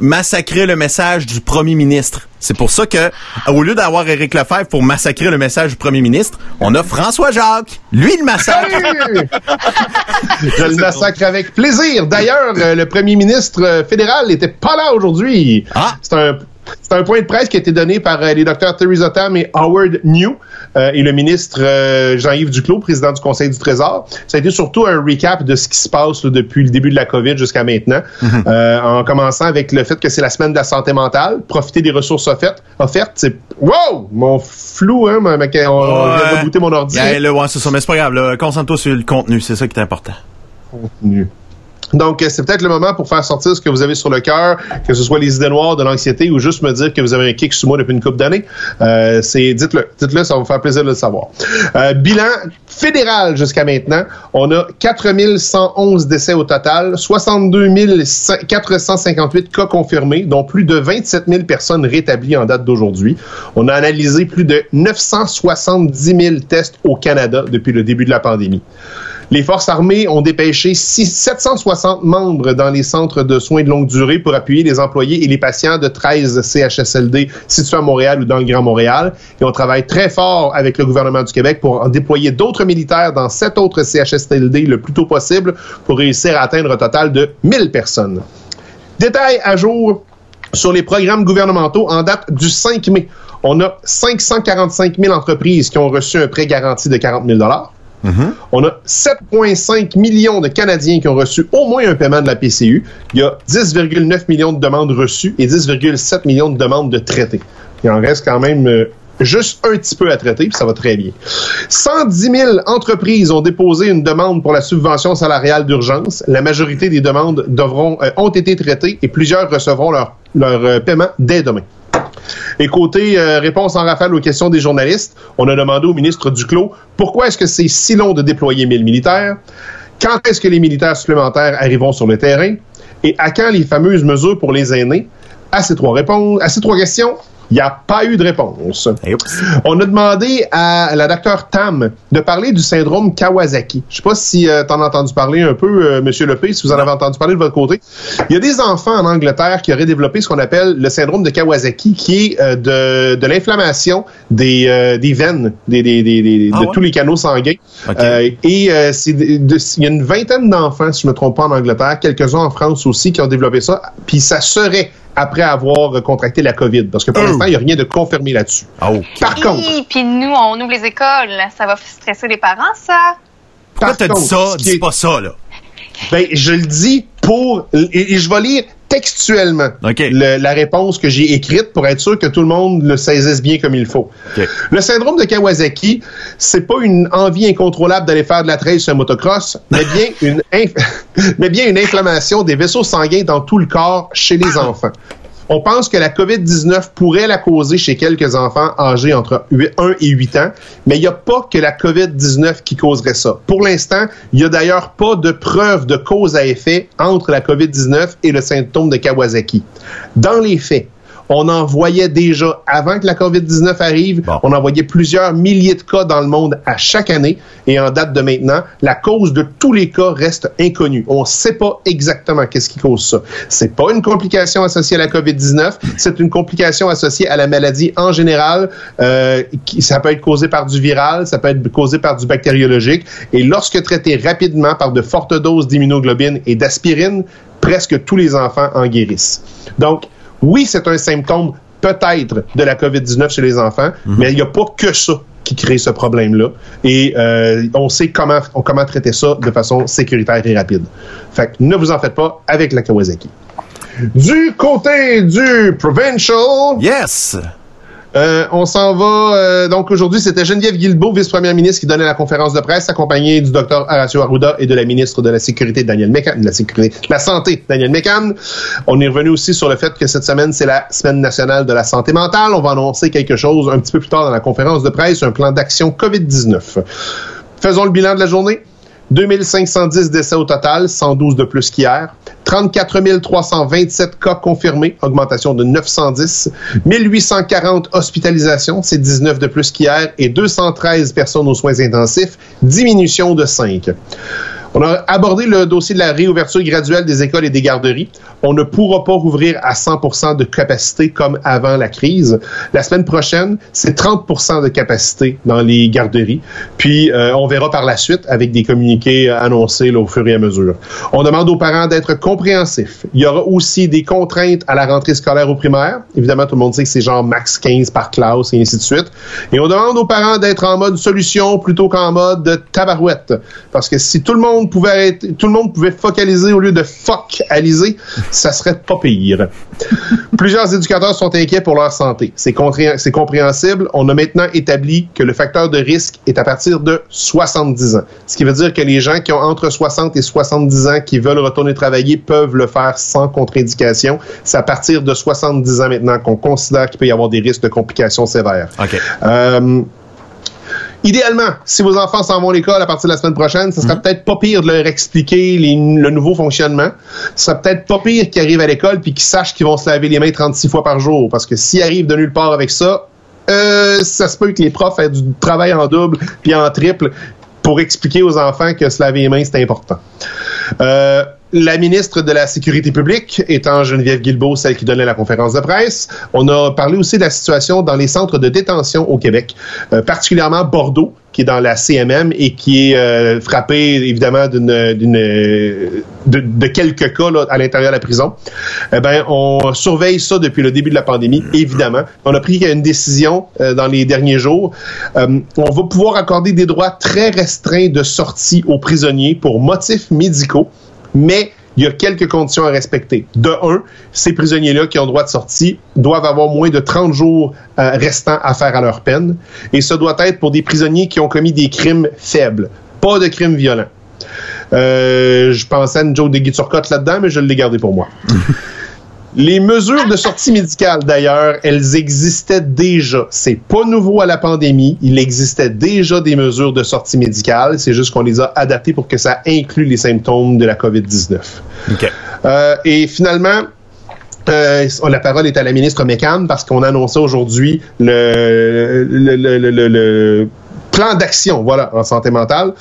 Speaker 2: massacrer le message du premier ministre. C'est pour ça que, au lieu d'avoir Éric Lefebvre pour massacrer le message du premier ministre, on a François Jacques. Lui, le massacre.
Speaker 7: Je le massacre avec plaisir. D'ailleurs, euh, le premier ministre euh, fédéral n'était pas là aujourd'hui. Ah. C'est un c'est un point de presse qui a été donné par euh, les docteurs Theresa Tam et Howard New euh, et le ministre euh, Jean-Yves Duclos, président du Conseil du Trésor. Ça a été surtout un recap de ce qui se passe depuis le début de la COVID jusqu'à maintenant, mhm. en commençant avec le fait que c'est la semaine de la santé mentale, profiter des ressources offertes. offertes c'est wow, mon flou, hein, mais on, va rebooter mon ordi.
Speaker 2: ouais, c'est ça, mais c'est pas grave. Concentre-toi sur le contenu, c'est ça qui est important.
Speaker 7: Contenu. Donc, c'est peut-être le moment pour faire sortir ce que vous avez sur le cœur, que ce soit les idées noires, de l'anxiété, ou juste me dire que vous avez un kick sous moi depuis une couple d'années. Euh, c'est, dites-le, dites-le, ça va vous faire plaisir de le savoir. Euh, bilan fédéral jusqu'à maintenant, on a 4111 décès au total, 62 458 cas confirmés, dont plus de 27 000 personnes rétablies en date d'aujourd'hui. On a analysé plus de 970 000 tests au Canada depuis le début de la pandémie. Les forces armées ont dépêché 760 membres dans les centres de soins de longue durée pour appuyer les employés et les patients de 13 CHSLD situés à Montréal ou dans le Grand Montréal. Et on travaille très fort avec le gouvernement du Québec pour en déployer d'autres militaires dans sept autres CHSLD le plus tôt possible pour réussir à atteindre un total de 1000 personnes. Détail à jour sur les programmes gouvernementaux en date du 5 mai. On a 545 000 entreprises qui ont reçu un prêt garanti de 40 000 Mm-hmm. On a 7,5 millions de Canadiens qui ont reçu au moins un paiement de la PCU. Il y a 10,9 millions de demandes reçues et 10,7 millions de demandes de traités. Il en reste quand même euh, juste un petit peu à traiter, puis ça va très bien. 110 000 entreprises ont déposé une demande pour la subvention salariale d'urgence. La majorité des demandes euh, ont été traitées et plusieurs recevront leur, leur euh, paiement dès demain. Et côté euh, réponse en rafale aux questions des journalistes, on a demandé au ministre Duclos pourquoi est-ce que c'est si long de déployer 1000 militaires? Quand est-ce que les militaires supplémentaires arriveront sur le terrain? Et à quand les fameuses mesures pour les aînés? À ces trois réponses, à ces trois questions, il n'y a pas eu de réponse. On a demandé à la docteur Tam de parler du syndrome Kawasaki. Je ne sais pas si euh, tu en as entendu parler un peu, euh, Monsieur Lepé, si vous en avez entendu parler de votre côté. Il y a des enfants en Angleterre qui auraient développé ce qu'on appelle le syndrome de Kawasaki, qui est euh, de, de l'inflammation des, des veines, des, des, des ah de tous les canaux sanguins. et c'est il y a une vingtaine d'enfants, si je ne me trompe pas, en Angleterre, quelques-uns en France aussi, qui ont développé ça. Puis ça serait après avoir contracté la COVID. Parce que pour. L'instant, il n'y a rien de confirmé là-dessus.
Speaker 4: Ah, Par contre. Puis nous, on ouvre les écoles. Ça va stresser les parents, ça?
Speaker 2: Pourquoi t'as dit ça? Dis pas ça, là.
Speaker 7: Ben, je le dis pour. Et, je vais lire textuellement la réponse que j'ai écrite pour être sûr que tout le monde le saisisse bien comme il faut. Le syndrome de Kawasaki, c'est pas une envie incontrôlable d'aller faire de la trail sur un motocross, mais bien une, mais bien une inflammation des vaisseaux sanguins dans tout le corps chez les enfants. On pense que la COVID-19 pourrait la causer chez quelques enfants âgés entre 1 et 8 ans, mais il n'y a pas que la COVID-19 qui causerait ça. Pour l'instant, il n'y a d'ailleurs pas de preuve de cause à effet entre la COVID-19 et le symptôme de Kawasaki. Dans les faits, on en voyait déjà avant que la COVID-19 arrive. On en voyait plusieurs milliers de cas dans le monde à chaque année. Et en date de maintenant, la cause de tous les cas reste inconnue. On ne sait pas exactement qu'est-ce qui cause ça. C'est pas une complication associée à la COVID-19. C'est une complication associée à la maladie en général. Euh, qui, ça peut être causé par du viral, ça peut être causé par du bactériologique. Et lorsque traité rapidement par de fortes doses d'immunoglobine et d'aspirine, presque tous les enfants en guérissent. Donc, oui, c'est un symptôme peut-être de la COVID-19 chez les enfants, mhm. mais il n'y a pas que ça qui crée ce problème-là. Et euh, on sait comment, comment traiter ça de façon sécuritaire et rapide. Fait que ne vous en faites pas avec la Kawasaki. Du côté du provincial.
Speaker 2: Yes!
Speaker 7: Euh, on s'en va. Euh, donc aujourd'hui, c'était Geneviève Guilbeault, vice-première ministre, qui donnait la conférence de presse, accompagnée du docteur Horacio Arruda et de la ministre de la Sécurité, Daniel Mécan, de la Santé, Daniel Mécan. On est revenu aussi sur le fait que cette semaine, c'est la Semaine nationale de la santé mentale. On va annoncer quelque chose un petit peu plus tard dans la conférence de presse, un plan d'action COVID-19. Faisons le bilan de la journée. 2510 décès au total, 112 de plus qu'hier. 34 327 cas confirmés, augmentation de 910. 1840 hospitalisations, c'est 19 de plus qu'hier. Et 213 personnes aux soins intensifs, diminution de 5. On a abordé le dossier de la réouverture graduelle des écoles et des garderies. On ne pourra pas rouvrir à 100 de capacité comme avant la crise. La semaine prochaine, c'est 30% de capacité dans les garderies. Puis, euh, on verra par la suite avec des communiqués annoncés au fur et à mesure. On demande aux parents d'être compréhensifs. Il y aura aussi des contraintes à la rentrée scolaire au primaire. Évidemment, tout le monde sait que c'est genre max 15 par classe et ainsi de suite. Et on demande aux parents d'être en mode solution plutôt qu'en mode tabarouette. Parce que si tout le monde pouvait être, tout le monde pouvait focaliser au lieu de focaliser, ça serait pas pire. Plusieurs éducateurs sont inquiets pour leur santé. C'est compréhensible. On a maintenant établi que le facteur de risque est à partir de 70 ans. Ce qui veut dire que les gens qui ont entre 60 et 70 ans qui veulent retourner travailler peuvent le faire sans contre-indication. C'est à partir de 70 ans maintenant qu'on considère qu'il peut y avoir des risques de complications sévères. Euh, Idéalement, si vos enfants s'en vont à l'école à partir de la semaine prochaine, ce serait mhm. peut-être pas pire de leur expliquer le nouveau fonctionnement. Ce serait peut-être pas pire qu'ils arrivent à l'école puis qu'ils sachent qu'ils vont se laver les mains 36 fois par jour. Parce que s'ils arrivent de nulle part avec ça, euh, ça se peut que les profs fassent du travail en double puis en triple pour expliquer aux enfants que se laver les mains, c'est important. Euh, la ministre de la Sécurité publique étant Geneviève Guilbeault, celle qui donnait la conférence de presse. On a parlé aussi de la situation dans les centres de détention au Québec, euh, particulièrement Bordeaux, qui est dans la CMM et qui est euh, frappé évidemment d'une, de, quelques cas à l'intérieur de la prison. Eh ben, on surveille ça depuis le début de la pandémie, évidemment. On a pris une décision euh, dans les derniers jours. on va pouvoir accorder des droits très restreints de sortie aux prisonniers pour motifs médicaux mais il y a quelques conditions à respecter. De un, ces prisonniers-là qui ont droit de sortie doivent avoir moins de 30 jours euh, restants à faire à leur peine. Et ce doit être pour des prisonniers qui ont commis des crimes faibles, pas de crimes violents. Euh, je pensais à une joke de Guy Turcotte là-dedans, mais je l'ai gardé pour moi. Les mesures de sortie médicale, d'ailleurs, elles existaient déjà. C'est pas nouveau à la pandémie. Il existait déjà des mesures de sortie médicale. C'est juste qu'on les a adaptées pour que ça inclue les symptômes de la COVID-19. Euh, et finalement, euh, la parole est à la ministre Mécan parce qu'on a annoncé aujourd'hui le, le, le, le plan d'action, voilà, en santé mentale.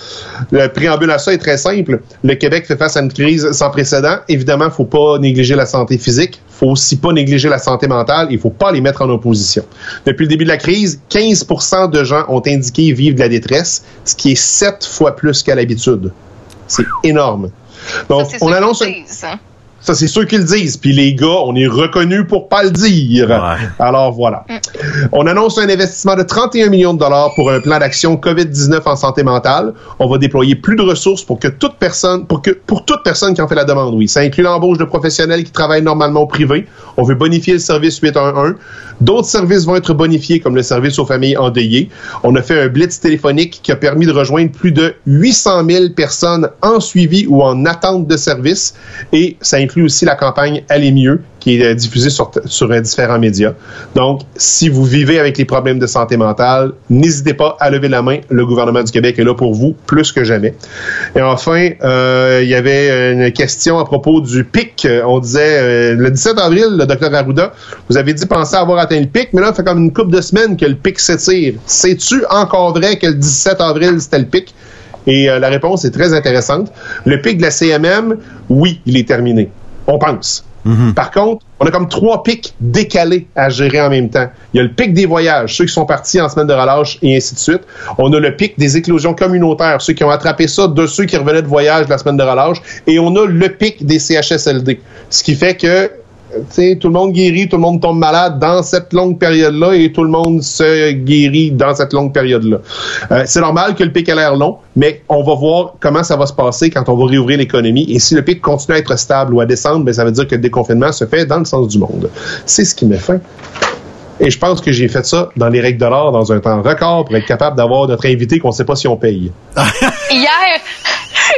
Speaker 7: Le préambule à ça est très simple. Le Québec fait face à une crise sans précédent. Évidemment, il faut pas négliger la santé physique. Il faut aussi pas négliger la santé mentale. Il faut pas les mettre en opposition. Depuis le début de la crise, 15% de gens ont indiqué vivre de la détresse, ce qui est sept fois plus qu'à l'habitude. C'est énorme.
Speaker 4: Donc, on annonce.
Speaker 7: Ça, c'est ceux qui le disent. Puis les gars, on est reconnus pour pas le dire. Alors voilà. Mm. On annonce un investissement de 31 millions de dollars pour un plan d'action COVID-19 en santé mentale. On va déployer plus de ressources pour que toute personne, pour que pour toute personne qui en fait la demande, oui. Ça inclut l'embauche de professionnels qui travaillent normalement au privé. On veut bonifier le service 811. D'autres services vont être bonifiés, comme le service aux familles endeuillées. On a fait un blitz téléphonique qui a permis de rejoindre plus de 800 000 personnes en suivi ou en attente de service. Et ça inclut aussi la campagne Aller mieux, qui est euh, diffusée sur, euh, différents médias. Donc, si vous vivez avec les problèmes de santé mentale, n'hésitez pas à lever la main. Le gouvernement du Québec est là pour vous, plus que jamais. Et enfin, euh, il y avait une question à propos du pic. On disait, le 17 avril, le docteur Arruda, vous avez dit penser avoir atteint le pic, mais là, ça fait comme une couple de semaines que le pic s'étire. C'est-tu encore vrai que le 17 avril, c'était le pic? Et la réponse est très intéressante. Le pic de la CMM, oui, il est terminé on pense. Mhm. Par contre, on a comme trois pics décalés à gérer en même temps. Il y a le pic des voyages, ceux qui sont partis en semaine de relâche et ainsi de suite. On a le pic des éclosions communautaires, ceux qui ont attrapé ça de ceux qui revenaient de voyage la semaine de relâche. Et on a le pic des CHSLD. Ce qui fait que tout le monde guérit, tout le monde tombe malade dans cette longue période-là et tout le monde se guérit dans cette longue période-là. Euh, c'est normal que le pic ait l'air long, mais on va voir comment ça va se passer quand on va réouvrir l'économie. Et si le pic continue à être stable ou à descendre, ben, ça veut dire que le déconfinement se fait dans le sens du monde. C'est ce qui met fin. Et je pense que j'ai fait ça dans les règles de l'art dans un temps record pour être capable d'avoir notre invité qu'on ne sait pas si on paye.
Speaker 4: Hier,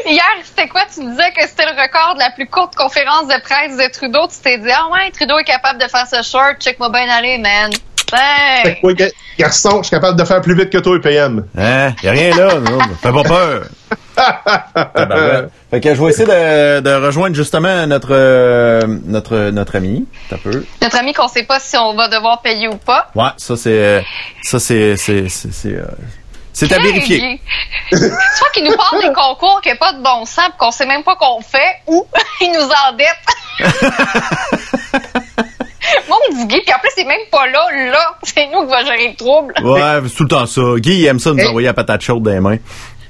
Speaker 4: Hier, c'était quoi? Tu disais que c'était le record de la plus courte conférence de presse de Trudeau. Tu t'es dit, ah ouais, Trudeau est capable de faire ce short. Check-moi bien aller, man. Ben.
Speaker 7: Oui, garçon, je suis capable de faire plus vite que toi, PM.
Speaker 2: Hein? Y a rien là, non. Fais pas peur. fait que je vais essayer de, de rejoindre justement notre euh, notre notre ami. Un peu.
Speaker 4: Notre ami qu'on sait pas si on va devoir payer ou pas.
Speaker 2: Ouais, ça c'est ça c'est c'est c'est euh, c'est à vérifier.
Speaker 4: Soit qu'il nous parle des concours qui n'ont pas de bon sens, qu'on sait même pas qu'on fait, ou il nous endette. Moi, on dit Guy, puis en plus, c'est même pas là. Là, c'est nous qui va gérer le trouble.
Speaker 2: Ouais, c'est tout le temps ça. Guy, il aime ça nous envoyer la patate chaude des mains.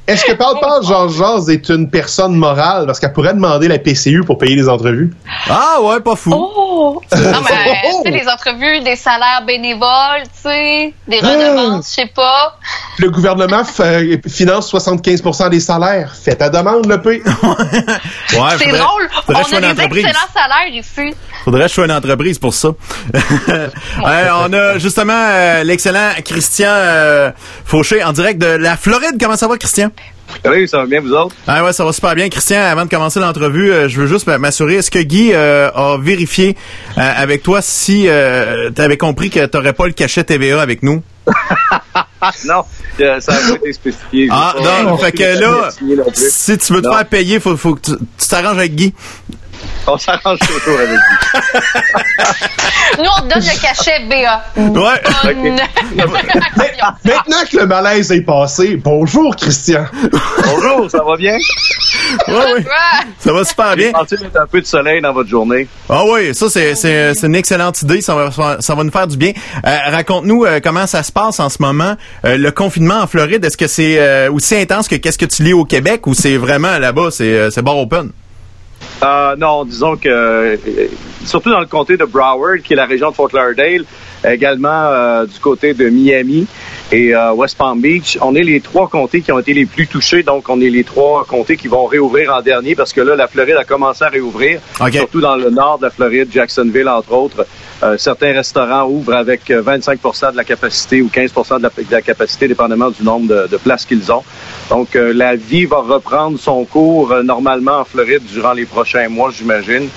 Speaker 7: Est-ce que Paul Paul Georges est une personne morale parce qu'elle pourrait demander la PCU pour payer les entrevues?
Speaker 2: Ah ouais, pas fou.
Speaker 4: Oh! Non, mais tu sais, les entrevues, des salaires bénévoles, tu sais, des redevances, je sais pas.
Speaker 7: Le gouvernement finance 75% des salaires. Fais ta demande, le P.
Speaker 4: ouais, c'est drôle. On a des excellents salaires ici.
Speaker 2: Faudrait que je sois une entreprise pour ça. on a justement euh, l'excellent Christian euh, Fauché en direct de la Floride. Comment ça va, Christian?
Speaker 8: Oui, ça va bien, vous autres?
Speaker 2: Ah ouais, ça va super bien. Christian, avant de commencer l'entrevue, euh, je veux juste m'assurer, est-ce que Guy a vérifié avec toi si tu avais compris que tu n'aurais pas le cachet TVA avec nous?
Speaker 8: non, ça pas été spécifié.
Speaker 2: Ah, non, fait que là, si tu veux te faire payer, faut, faut que tu t'arranges avec Guy.
Speaker 8: On s'arrange toujours avec lui.
Speaker 4: Nous, on te donne le cachet BA.
Speaker 2: Ouais.
Speaker 7: Maintenant que le malaise est passé, bonjour Christian.
Speaker 8: Bonjour, ça va bien?
Speaker 2: Oui, oui. Ça va super bien.
Speaker 8: Vous mettre un peu de soleil dans votre journée?
Speaker 2: Ah oui, ça c'est une excellente idée. Ça va, ça va nous faire du bien. Euh, Raconte-nous euh, comment ça se passe en ce moment. Euh, le confinement en Floride, est-ce que c'est euh, aussi intense que qu'est-ce que tu lis au Québec ou c'est vraiment là-bas, c'est bar open?
Speaker 8: Euh, non, disons que euh, surtout dans le comté de Broward, qui est la région de Fort Lauderdale, également euh, du côté de Miami, et West Palm Beach. On est les trois comtés qui ont été les plus touchés, donc on est les trois comtés qui vont réouvrir en dernier parce que là, la Floride a commencé à réouvrir, surtout dans le nord de la Floride, Jacksonville entre autres. certains restaurants ouvrent avec 25% de la capacité ou 15% de la, capacité, dépendamment du nombre de, de places qu'ils ont. Donc, la vie va reprendre son cours normalement en Floride durant les prochains mois, j'imagine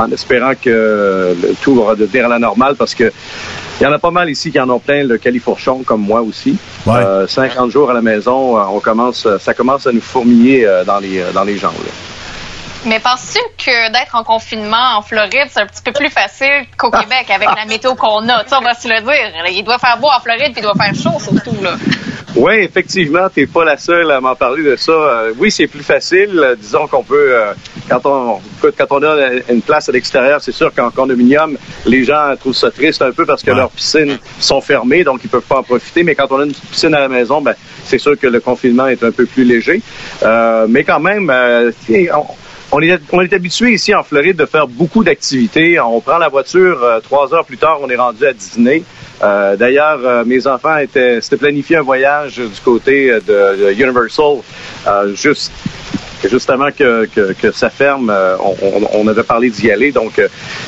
Speaker 8: en espérant que tout va redevenir à la normale parce que il y en a pas mal ici qui en ont plein le califourchon comme moi aussi. 50 euh, jours à la maison, euh, on commence, ça commence à nous fourmiller euh, dans les dans les jambes.
Speaker 4: Mais penses-tu que d'être en confinement en Floride, c'est un petit peu plus facile qu'au Québec avec la météo qu'on a? on va se le dire. Il doit faire beau en Floride puis il doit faire chaud surtout. Là.
Speaker 8: Oui, effectivement, t'es pas la seule à m'en parler de ça. Euh, oui, c'est plus facile. Euh, disons qu'on peut, euh, quand on quand on a une place à l'extérieur, c'est sûr qu'en condominium, les gens trouvent ça triste un peu parce que leurs piscines sont fermées, donc ils peuvent pas en profiter. Mais quand on a une piscine à la maison, ben c'est sûr que le confinement est un peu plus léger. mais quand même, on, est, on est habitué ici en Floride de faire beaucoup d'activités. On prend la voiture, trois heures plus tard, on est rendu à dîner. Euh, d'ailleurs, euh, mes enfants étaient, s'étaient planifié un voyage du côté de, Universal juste justement que, que, ça ferme, on, on, avait parlé d'y aller. Donc,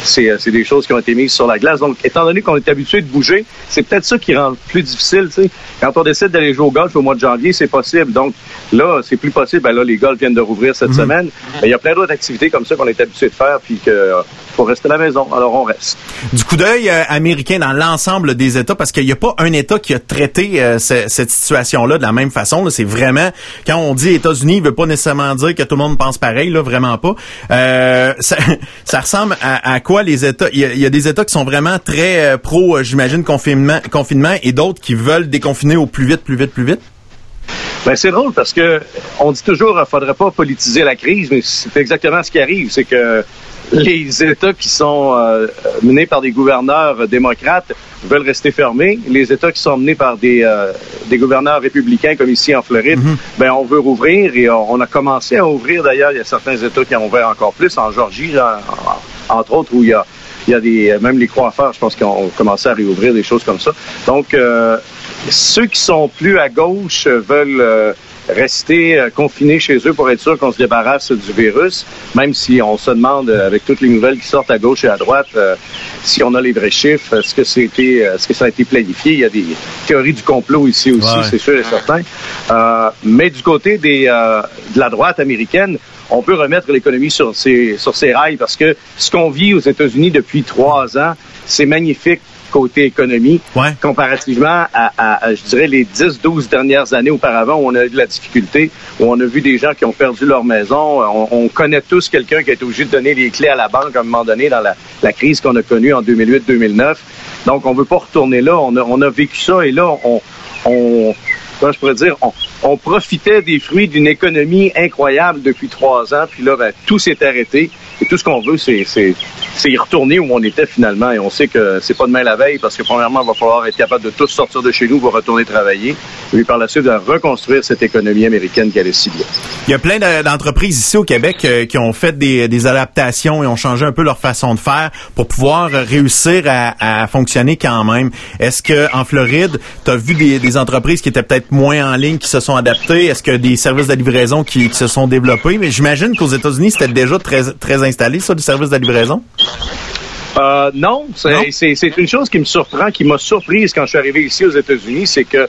Speaker 8: c'est, c'est des choses qui ont été mises sur la glace. Donc, étant donné qu'on est habitué de bouger, c'est peut-être ça qui rend plus difficile. Tu sais. Quand on décide d'aller jouer au golf au mois de janvier, c'est possible. Donc, là, c'est plus possible. Ben là, les golfs viennent de rouvrir cette mhm. semaine. Il y a plein d'autres activités comme ça qu'on est habitué de faire, puis que faut rester à la maison. Alors on reste.
Speaker 2: Du coup d'œil euh, américain dans l'ensemble des États, parce qu'il n'y a pas un État qui a traité euh, cette situation-là de la même façon. C'est vraiment quand on dit États-Unis, il veut pas nécessairement dire que tout le monde pense pareil, là, vraiment pas. Euh, ça, ça, ressemble à, à, quoi les États il y, a, des États qui sont vraiment très pro, j'imagine, confinement, confinement, et d'autres qui veulent déconfiner au plus vite, plus vite, plus vite?
Speaker 8: Ben c'est drôle parce que on dit toujours qu'il faudrait pas politiser la crise, mais c'est exactement ce qui arrive, c'est que les États qui sont euh, menés par des gouverneurs démocrates veulent rester fermés. Les États qui sont menés par des, euh, des gouverneurs républicains, comme ici en Floride, mhm. ben on veut rouvrir et on, a commencé à ouvrir. D'ailleurs, il y a certains États qui ont ouvert encore plus, en Georgie, entre autres, où il y a il y a des même les coiffeurs, je pense qu'ils ont commencé à réouvrir des choses comme ça. Donc euh, ceux qui sont plus à gauche veulent rester euh, confinés chez eux pour être sûr qu'on se débarrasse du virus, même si on se demande, euh, avec toutes les nouvelles qui sortent à gauche et à droite, euh, si on a les vrais chiffres, est-ce que c'était, est-ce que ça a été planifié? Il y a des théories du complot ici aussi, c'est sûr et certain. mais du côté des, de la droite américaine, on peut remettre l'économie sur ses, sur ses rails parce que ce qu'on vit aux États-Unis depuis trois ans, c'est magnifique côté économie, comparativement à, je dirais, les 10-12 dernières années auparavant où on a eu de la difficulté, où on a vu des gens qui ont perdu leur maison. On, connaît tous quelqu'un qui a été obligé de donner les clés à la banque à un moment donné dans la, crise qu'on a connue en 2008-2009. Donc, on veut pas retourner là. On a, on a vécu ça et là, on, on je pourrais dire, on, profitait des fruits d'une économie incroyable depuis trois ans, puis là, ben, tout s'est arrêté. Et tout ce qu'on veut, c'est y retourner où on était finalement. Et on sait que c'est pas demain la veille parce que premièrement, il va falloir être capable de tous sortir de chez nous pour retourner travailler. Et puis par la suite, de reconstruire cette économie américaine qui allait si bien.
Speaker 2: Il y a plein d'entreprises ici au Québec euh, qui ont fait des, adaptations et ont changé un peu leur façon de faire pour pouvoir réussir à, à fonctionner quand même. Est-ce que en Floride, tu as vu des, des entreprises qui étaient peut-être moins en ligne qui se sont adaptées? Est-ce que des services de livraison qui, qui se sont développés? Mais j'imagine qu'aux États-Unis, c'était déjà très, très installé, ça, du service de livraison?
Speaker 8: Euh, non, c'est une chose qui me surprend, qui m'a surprise quand je suis arrivé ici aux États-Unis, c'est que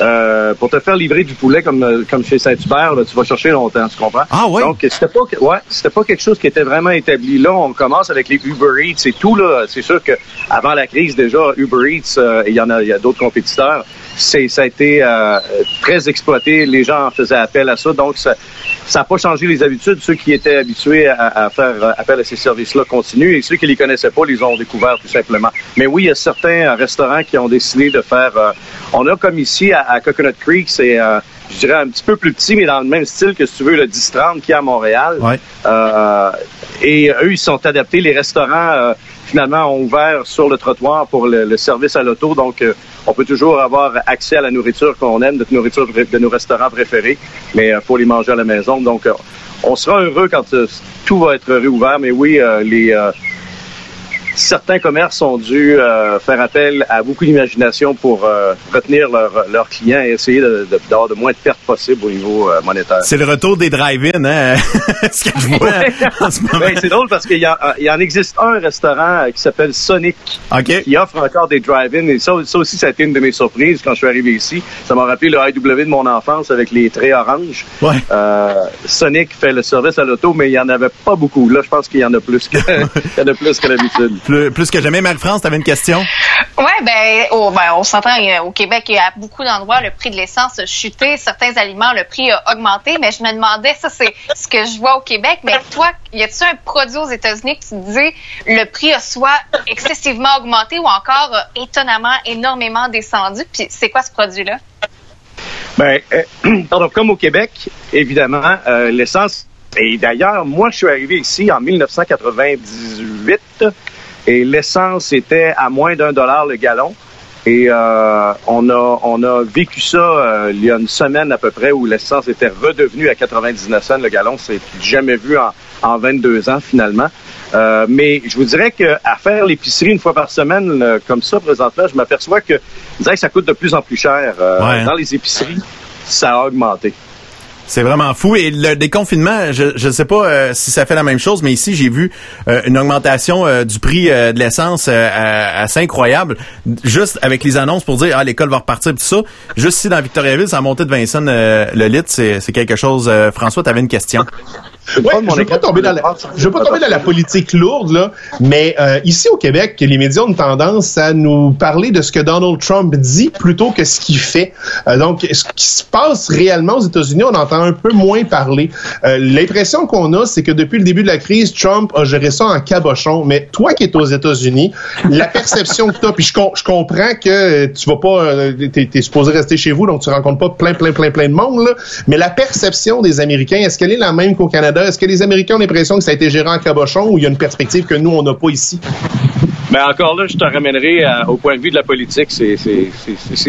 Speaker 8: euh, pour te faire livrer du poulet comme euh, comme chez Saint-Hubert, tu vas chercher longtemps, tu comprends?
Speaker 2: Ah oui?
Speaker 8: Donc c'était pas ouais, c'était pas quelque chose qui était vraiment établi. Là, on commence avec les Uber Eats et tout là. C'est sûr que avant la crise déjà, Uber Eats, euh, il y en a, il y a d'autres compétiteurs. C'est ça a été euh, très exploité. Les gens faisaient appel à ça, donc ça n'a pas changé les habitudes. Ceux qui étaient habitués à, faire appel à ces services-là continuent et ceux qui les connaissaient pas les ont découverts tout simplement. Mais oui, il y a certains restaurants qui ont décidé de faire. on a comme ici à, Coconut Creek, c'est euh, je dirais un petit peu plus petit, mais dans le même style que si tu veux le 10-30 qui est à Montréal. Euh, et eux, ils sont adaptés. Les restaurants, euh, finalement, ont ouvert sur le trottoir pour le, service à l'auto. Donc, on peut toujours avoir accès à la nourriture qu'on aime, notre nourriture de nos restaurants préférés, mais il faut les manger à la maison. Donc, on sera heureux quand tout va être réouvert. Mais oui, les certains commerces ont dû euh, faire appel à beaucoup d'imagination pour euh, retenir leurs clients et essayer d'avoir de, moins de pertes possibles au niveau euh, monétaire.
Speaker 2: C'est le retour des drive-in, hein? ce que je vois
Speaker 8: ben, c'est drôle parce qu'il y, y, en existe un restaurant qui s'appelle Sonic qui offre encore des drive-in et ça, ça, aussi, ça a été une de mes surprises quand je suis arrivé ici. Ça m'a rappelé le IW de mon enfance avec les traits orange.
Speaker 2: Ouais.
Speaker 8: Sonic fait le service à l'auto, mais il n'y en avait pas beaucoup. Là, je pense qu'il y en a plus que, y en a plus que d'habitude.
Speaker 2: Plus, que jamais. Marie-France, tu avais une question?
Speaker 4: Oui, ben, ben, on s'entend au Québec, il y a beaucoup d'endroits, le prix de l'essence a chuté. Certains aliments, le prix a augmenté. Mais je me demandais, ça, c'est ce que je vois au Québec. Mais toi, y a-t-il un produit aux États-Unis qui te disait le prix a soit excessivement augmenté ou encore étonnamment énormément descendu? Puis c'est quoi ce produit-là?
Speaker 8: Ben, euh, comme au Québec, évidemment, euh, l'essence. Et d'ailleurs, moi, je suis arrivé ici en 1998 et l'essence était à moins d'un dollar le gallon. Et euh, on a on a vécu ça euh, il y a une semaine à peu près où l'essence était redevenue à 99 cents le gallon. C'est jamais vu en, en 22 ans finalement. Euh, mais je vous dirais que à faire l'épicerie une fois par semaine comme ça présentement, je m'aperçois que, que ça coûte de plus en plus cher
Speaker 2: hein.
Speaker 8: dans les épiceries. Ça a augmenté.
Speaker 2: C'est vraiment fou. Et le déconfinement, je ne sais pas euh, si ça fait la même chose, mais ici, j'ai vu euh, une augmentation euh, du prix de l'essence assez incroyable. Juste avec les annonces pour dire, ah, l'école va repartir, tout ça. Juste ici, dans Victoriaville, ça a monté de 20 cents le litre. C'est quelque chose. François, tu avais une question.
Speaker 7: Ouais, je veux pas tomber dans la, je veux pas tomber dans la politique lourde là, mais euh, ici au Québec, les médias ont tendance à nous parler de ce que Donald Trump dit plutôt que ce qu'il fait. Euh, donc, ce qui se passe réellement aux États-Unis, on entend un peu moins parler. Euh, l'impression qu'on a, c'est que depuis le début de la crise, Trump a géré ça en cabochon. Mais toi qui es aux États-Unis, la perception que tu as, puis je, je, comprends que tu vas pas, t'es es supposé rester chez vous, donc tu rencontres pas plein, plein, plein, plein de monde. Là, mais la perception des Américains, est-ce qu'elle est la même qu'au Canada? Est-ce que les Américains ont l'impression que ça a été géré en cabochon ou il y a une perspective que nous, on n'a pas ici?
Speaker 8: Mais ben, encore là, je te ramènerai au point de vue de la politique. C'est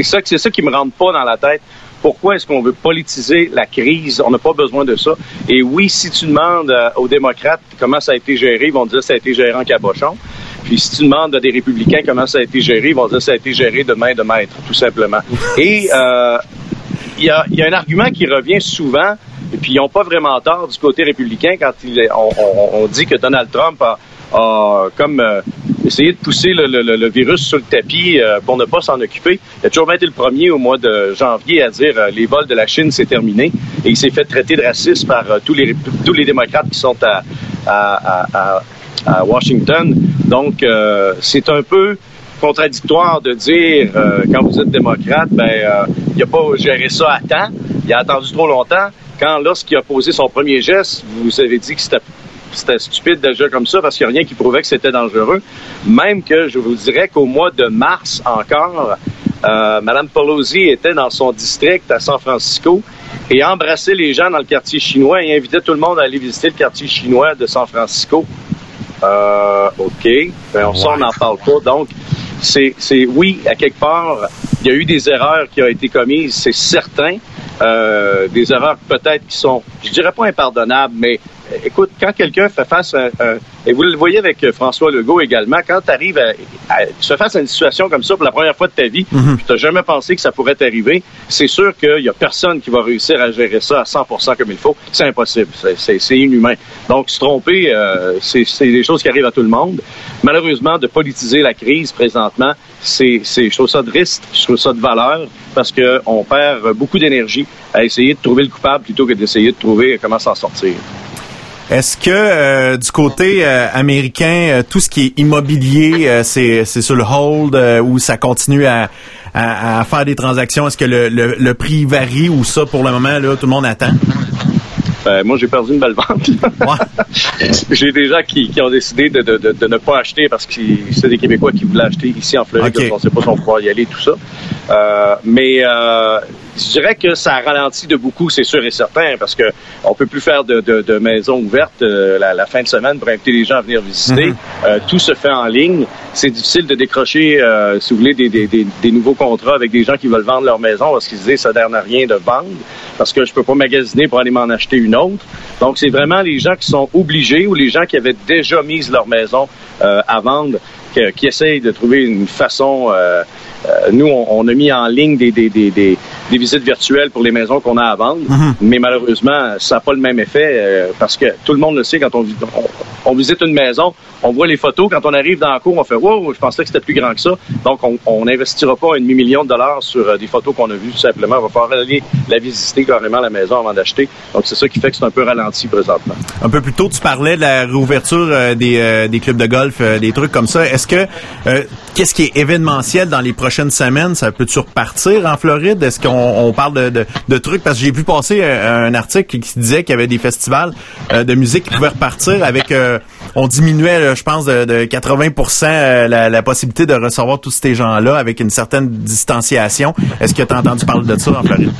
Speaker 8: ça, ça qui me rentre pas dans la tête. Pourquoi est-ce qu'on veut politiser la crise? On n'a pas besoin de ça. Et oui, si tu demandes euh, aux démocrates comment ça a été géré, ils vont dire que ça a été géré en cabochon. Puis si tu demandes à des républicains comment ça a été géré, ils vont dire que ça a été géré de main de maître, tout simplement. Et euh, il y, a, y a un argument qui revient souvent et puis, ils n'ont pas vraiment tort du côté républicain quand on, dit que Donald Trump a, comme euh, essayé de pousser le, virus sur le tapis euh, pour ne pas s'en occuper. Il a toujours été le premier au mois de janvier à dire euh, les vols de la Chine, c'est terminé. Et il s'est fait traiter de raciste par tous, les, tous les démocrates qui sont à, Washington. Donc, c'est un peu contradictoire de dire, quand vous êtes démocrate, ben, il n'a pas géré ça à temps, il a attendu trop longtemps quand lorsqu'il a posé son premier geste, vous avez dit que c'était stupide d'agir comme ça parce qu'il n'y a rien qui prouvait que c'était dangereux. Même que je vous dirais qu'au mois de mars encore, euh, Mme Pelosi était dans son district à San Francisco et embrassait les gens dans le quartier chinois et invitait tout le monde à aller visiter le quartier chinois de San Francisco. Euh, OK. Ben, on, on n'en parle pas. Donc, c'est, oui, à quelque part, il y a eu des erreurs qui ont été commises, c'est certain. Euh, des erreurs peut-être qui sont, je dirais pas impardonnables, mais écoute, quand quelqu'un fait face à, et vous le voyez avec François Legault également, quand tu arrives à, tu fais face à une situation comme ça pour la première fois de ta vie, mm tu n'as jamais pensé que ça pourrait t'arriver, c'est sûr qu'il y a personne qui va réussir à gérer ça à 100% comme il faut. C'est impossible, c'est inhumain. Donc, se tromper, euh, c'est des choses qui arrivent à tout le monde. Malheureusement, de politiser la crise présentement, c'est, je trouve ça de risque, je trouve ça de valeur, parce qu'on perd beaucoup d'énergie à essayer de trouver le coupable plutôt que d'essayer de trouver comment s'en sortir.
Speaker 2: Est-ce que euh, du côté euh, américain, euh, tout ce qui est immobilier, c'est, sur le hold ou ça continue à, faire des transactions? Est-ce que le, le, prix varie ou ça, pour le moment, là, tout le monde attend?
Speaker 8: Ben, moi, j'ai perdu une belle vente. j'ai des gens qui, ont décidé de, ne pas acheter parce que c'est des Québécois qui voulaient acheter ici en Floride. On ne sait pas si on pourra y aller, tout ça. Euh, mais euh, je dirais que ça ralentit de beaucoup, c'est sûr et certain, parce que on peut plus faire de, de, maisons ouvertes euh, la, fin de semaine pour inviter les gens à venir visiter. Mm-hmm. tout se fait en ligne. C'est difficile de décrocher, si vous voulez, des, des, des, nouveaux contrats avec des gens qui veulent vendre leur maison parce qu'ils se disent ça ne rien de vendre. parce que je peux pas magasiner pour aller m'en acheter une autre. Donc, c'est vraiment les gens qui sont obligés ou les gens qui avaient déjà mis leur maison euh, à vendre qui, essayent de trouver une façon. Euh, euh, nous, on, a mis en ligne des, des, des, des, visites virtuelles pour les maisons qu'on a à vendre, mhm. mais malheureusement, ça n'a pas le même effet parce que tout le monde le sait quand on, on, visite une maison, on voit les photos. Quand on arrive dans la cour, on fait Wow, je pensais que c'était plus grand que ça. Donc, on n'investira pas un demi-million de dollars sur des photos qu'on a vues, tout simplement. On va falloir aller la visiter carrément, la maison, avant d'acheter. Donc, c'est ça qui fait que c'est un peu ralenti présentement.
Speaker 2: Un peu plus tôt, tu parlais de la réouverture des, des clubs de golf, des trucs comme ça. Est-ce que euh, qu'est-ce qui est événementiel dans les prochaines semaines, ça peut-tu repartir en Floride? Est-ce qu'on parle de, trucs? Parce que j'ai vu passer euh, un, article qui disait qu'il y avait des festivals euh, de musique qui pouvaient repartir avec on diminuait je pense de, 80% la, possibilité de recevoir tous ces gens-là avec une certaine distanciation. Est-ce que tu as entendu parler de ça en Floride?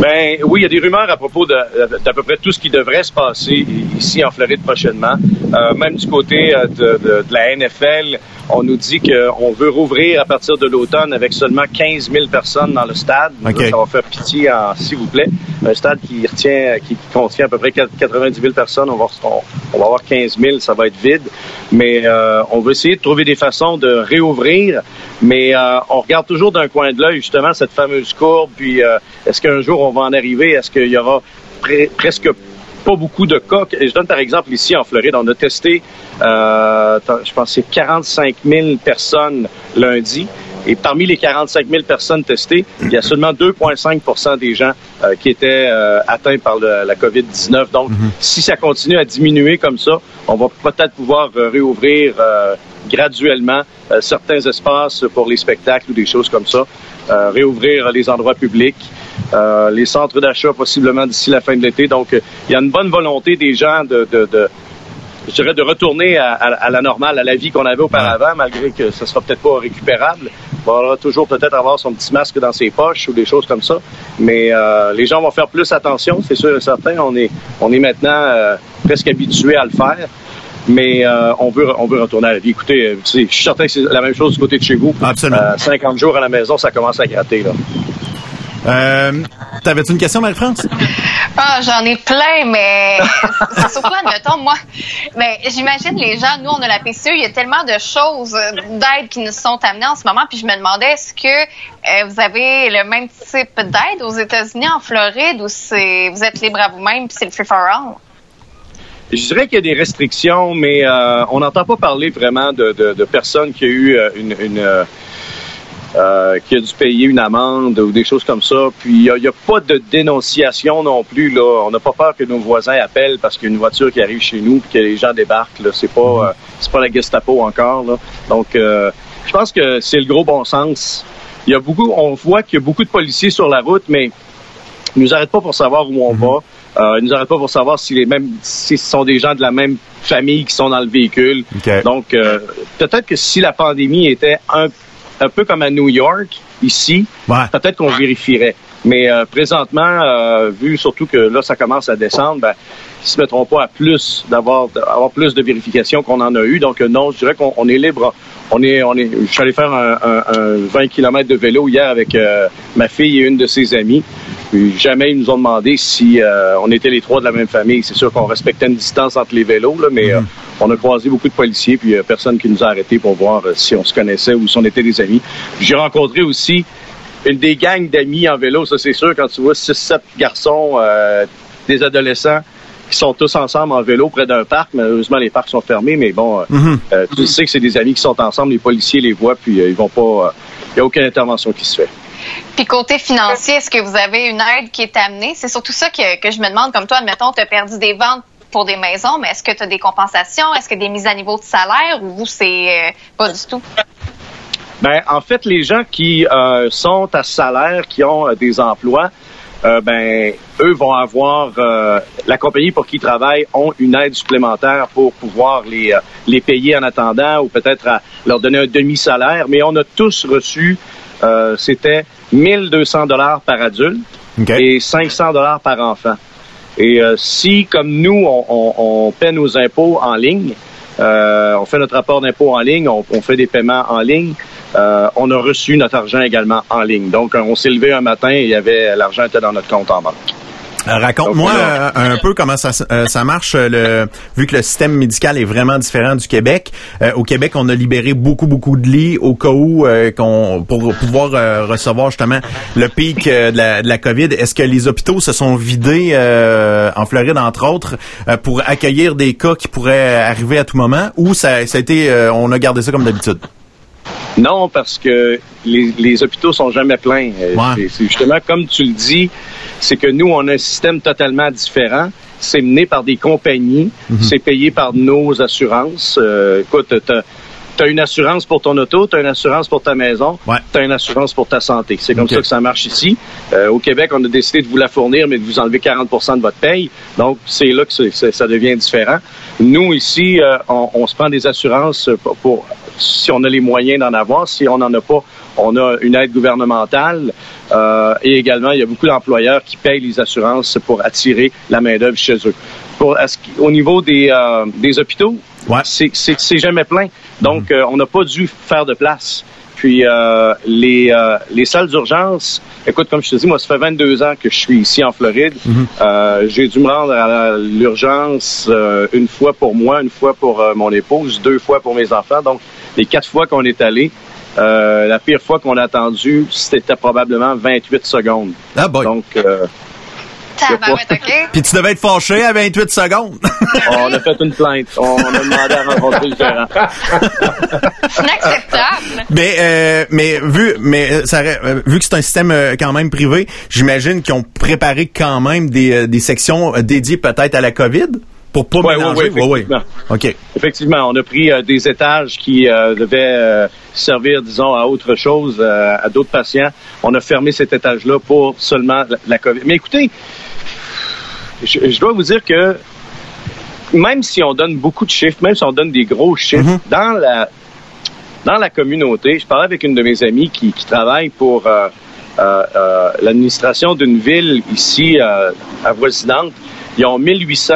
Speaker 8: Ben oui, il y a des rumeurs à propos d'à peu près tout ce qui devrait se passer ici en Floride prochainement. Euh, même du côté euh, de, la NFL, on nous dit qu'on veut rouvrir à partir de l'automne avec seulement 15 000 personnes dans le stade. Ça va faire pitié, s'il vous plaît. Un stade qui retient, qui, contient à peu près 90 000 personnes, on va, on, va avoir 15 000, ça va être vide. Mais euh, on veut essayer de trouver des façons de réouvrir. Mais euh, on regarde toujours d'un coin de l'œil justement cette fameuse courbe. Puis euh, est-ce qu'un jour on va en arriver? Est-ce qu'il y aura presque pas beaucoup de cas? Et je donne par exemple ici en Floride, on a testé, je pense, c'est 45 000 personnes lundi. Et parmi les 45 000 personnes testées, il y a seulement 2,5% des gens euh, qui étaient euh, atteints par la COVID-19. Donc, mhm. si ça continue à diminuer comme ça, on va peut-être pouvoir euh, réouvrir graduellement certains espaces pour les spectacles ou des choses comme ça, réouvrir les endroits publics. les centres d'achat possiblement d'ici la fin de l'été. Donc, il y a une bonne volonté des gens de, de, de je dirais, de retourner à, à, la normale, à la vie qu'on avait auparavant, malgré que ce sera peut-être pas récupérable. On va toujours peut-être avoir son petit masque dans ses poches ou des choses comme ça. Mais euh, les gens vont faire plus attention, c'est sûr et certain. On est, on est maintenant euh, presque habitué à le faire. Mais euh, on veut on veut retourner à la vie. Écoutez, je suis certain que c'est la même chose du côté de chez vous.
Speaker 2: Absolument.
Speaker 8: 50 jours à la maison, ça commence à gratter. Là.
Speaker 2: Euh, T'avais-tu une question, Marie-France?
Speaker 4: Ah, j'en ai plein, mais c'est surtout, admettons, moi, mais j'imagine les gens, nous, on a la PCE, il y a tellement de choses euh, d'aide qui nous sont amenées en ce moment, puis je me demandais, est-ce que euh, vous avez le même type d'aide aux États-Unis, en Floride, ou c'est vous êtes libre à vous-même, puis c'est le free for all?
Speaker 8: Je dirais qu'il y a des restrictions, mais euh, on n'entend pas parler vraiment de, de, de personnes qui ont eu une, une euh, qui a dû payer une amende ou des choses comme ça. Puis il n'y a, pas de dénonciation non plus. Là. On n'a pas peur que nos voisins appellent parce qu'il y a une voiture qui arrive chez nous et que les gens débarquent. Là. C'est pas mhm. euh, c'est pas la Gestapo encore. Là. Donc euh, je pense que c'est le gros bon sens. Il y a beaucoup, on voit qu'il y a beaucoup de policiers sur la route, mais ils nous arrêtent pas pour savoir où on mhm. va. Euh, ils nous arrêtent pas pour savoir si les mêmes, si ce sont des gens de la même famille qui sont dans le véhicule. Donc, euh, peut-être que si la pandémie était un un peu comme à New York, ici, peut-être qu'on vérifierait. Mais euh, présentement, euh, vu surtout que là, ça commence à descendre, ben, ils se mettront pas à plus d'avoir avoir plus de vérifications qu'on en a eu. Donc euh, non, je dirais qu'on est libre. On est, on est. Je suis allé faire un, un, 20 km de vélo hier avec ma fille et une de ses amies. Puis jamais ils nous ont demandé si on était les trois de la même famille. C'est sûr qu'on respectait une distance entre les vélos, là, mais mhm. on a croisé beaucoup de policiers, puis personne qui nous a arrêtés pour voir si on se connaissait ou si on était des amis. J'ai rencontré aussi une des gangs d'amis en vélo, ça c'est sûr, quand tu vois 6-7 garçons, euh, des adolescents qui sont tous ensemble en vélo près d'un parc. Malheureusement, les parcs sont fermés, mais bon, euh, euh, tu sais que c'est des amis qui sont ensemble, les policiers les voient, puis ils vont pas. Il n'y a aucune intervention qui se fait.
Speaker 4: Puis côté financier, est-ce que vous avez une aide qui est amenée? C'est surtout ça que, je me demande, comme toi, admettons, tu as perdu des ventes pour des maisons, mais est-ce que tu as des compensations? Est-ce que des mises à niveau de salaire ou vous, c'est pas du tout?
Speaker 8: Ben, en fait, les gens qui euh, sont à salaire, qui ont euh, des emplois, euh, ben, eux vont avoir la compagnie pour qui ils travaillent ont une aide supplémentaire pour pouvoir les les payer en attendant ou peut-être leur donner un demi-salaire. Mais on a tous reçu, c'était 1200 dollars par adulte et 500 dollars par enfant. Et si, comme nous, on, on, on paie nos impôts en ligne, on fait notre rapport d'impôt en ligne, on, on fait des paiements en ligne on a reçu notre argent également en ligne. Donc, on s'est levé un matin et il y avait l'argent était dans notre compte en banque.
Speaker 2: Euh, raconte-moi euh, un peu comment ça, euh, ça marche, le, vu que le système médical est vraiment différent du Québec. au Québec, on a libéré beaucoup, beaucoup de lits au cas où qu'on pour pouvoir recevoir justement le pic de la, de, la, COVID. Est-ce que les hôpitaux se sont vidés en Floride, entre autres, pour accueillir des cas qui pourraient arriver à tout moment, ou ça, ça a été, on a gardé ça comme d'habitude?
Speaker 8: Non, parce que les, les hôpitaux sont jamais pleins. C'est justement comme tu le dis, c'est que nous, on a un système totalement différent. C'est mené par des compagnies, mhm. c'est payé par nos assurances. Euh, écoute, tu as une assurance pour ton auto, tu as une assurance pour ta maison, tu as une assurance pour ta santé. C'est comme ça que ça marche ici. Euh, au Québec, on a décidé de vous la fournir, mais de vous enlever 40% de votre paye. Donc, c'est là que ça devient différent. Nous, ici, euh, on, se prend des assurances pour, si on a les moyens d'en avoir. Si on n'en a pas, on a une aide gouvernementale. Euh, et également, il y a beaucoup d'employeurs qui payent les assurances pour attirer la main-d'œuvre chez eux. Pour, au niveau des, euh, des hôpitaux, ouais. c'est jamais plein. Donc, euh, on n'a pas dû faire de place. Puis euh, les, euh, les salles d'urgence, écoute, comme je te dis, moi, ça fait 22 ans que je suis ici en Floride. Mhm. euh, J'ai dû me rendre à l'urgence euh, une fois pour moi, une fois pour mon épouse, deux fois pour mes enfants. Donc, les quatre fois qu'on est allé, la pire fois qu'on a attendu, c'était probablement 28 secondes.
Speaker 2: Ah boy.
Speaker 8: Donc,
Speaker 2: puis tu devais être fâché à 28 secondes.
Speaker 8: on a fait une plainte. On a demandé à rencontrer le gérant.
Speaker 4: Inacceptable.
Speaker 2: Mais, euh, mais vu, mais euh, ça, euh, vu que c'est un système quand même privé, j'imagine qu'ils ont préparé quand même des, des sections dédiées peut-être à la COVID? Pour pas
Speaker 8: ouais, mélanger. Oui, oui, effectivement.
Speaker 2: OK.
Speaker 8: Effectivement, on a pris des étages qui devaient servir, disons, à autre chose, à d'autres patients. On a fermé cet étage-là pour seulement la, la COVID. Mais écoutez, je, dois vous dire que même si on donne beaucoup de chiffres, même si on donne des gros chiffres, mhm. dans la dans la communauté, je parlais avec une de mes amies qui, travaille pour euh, euh, euh, l'administration d'une ville ici avoisinante. Ils ont 1800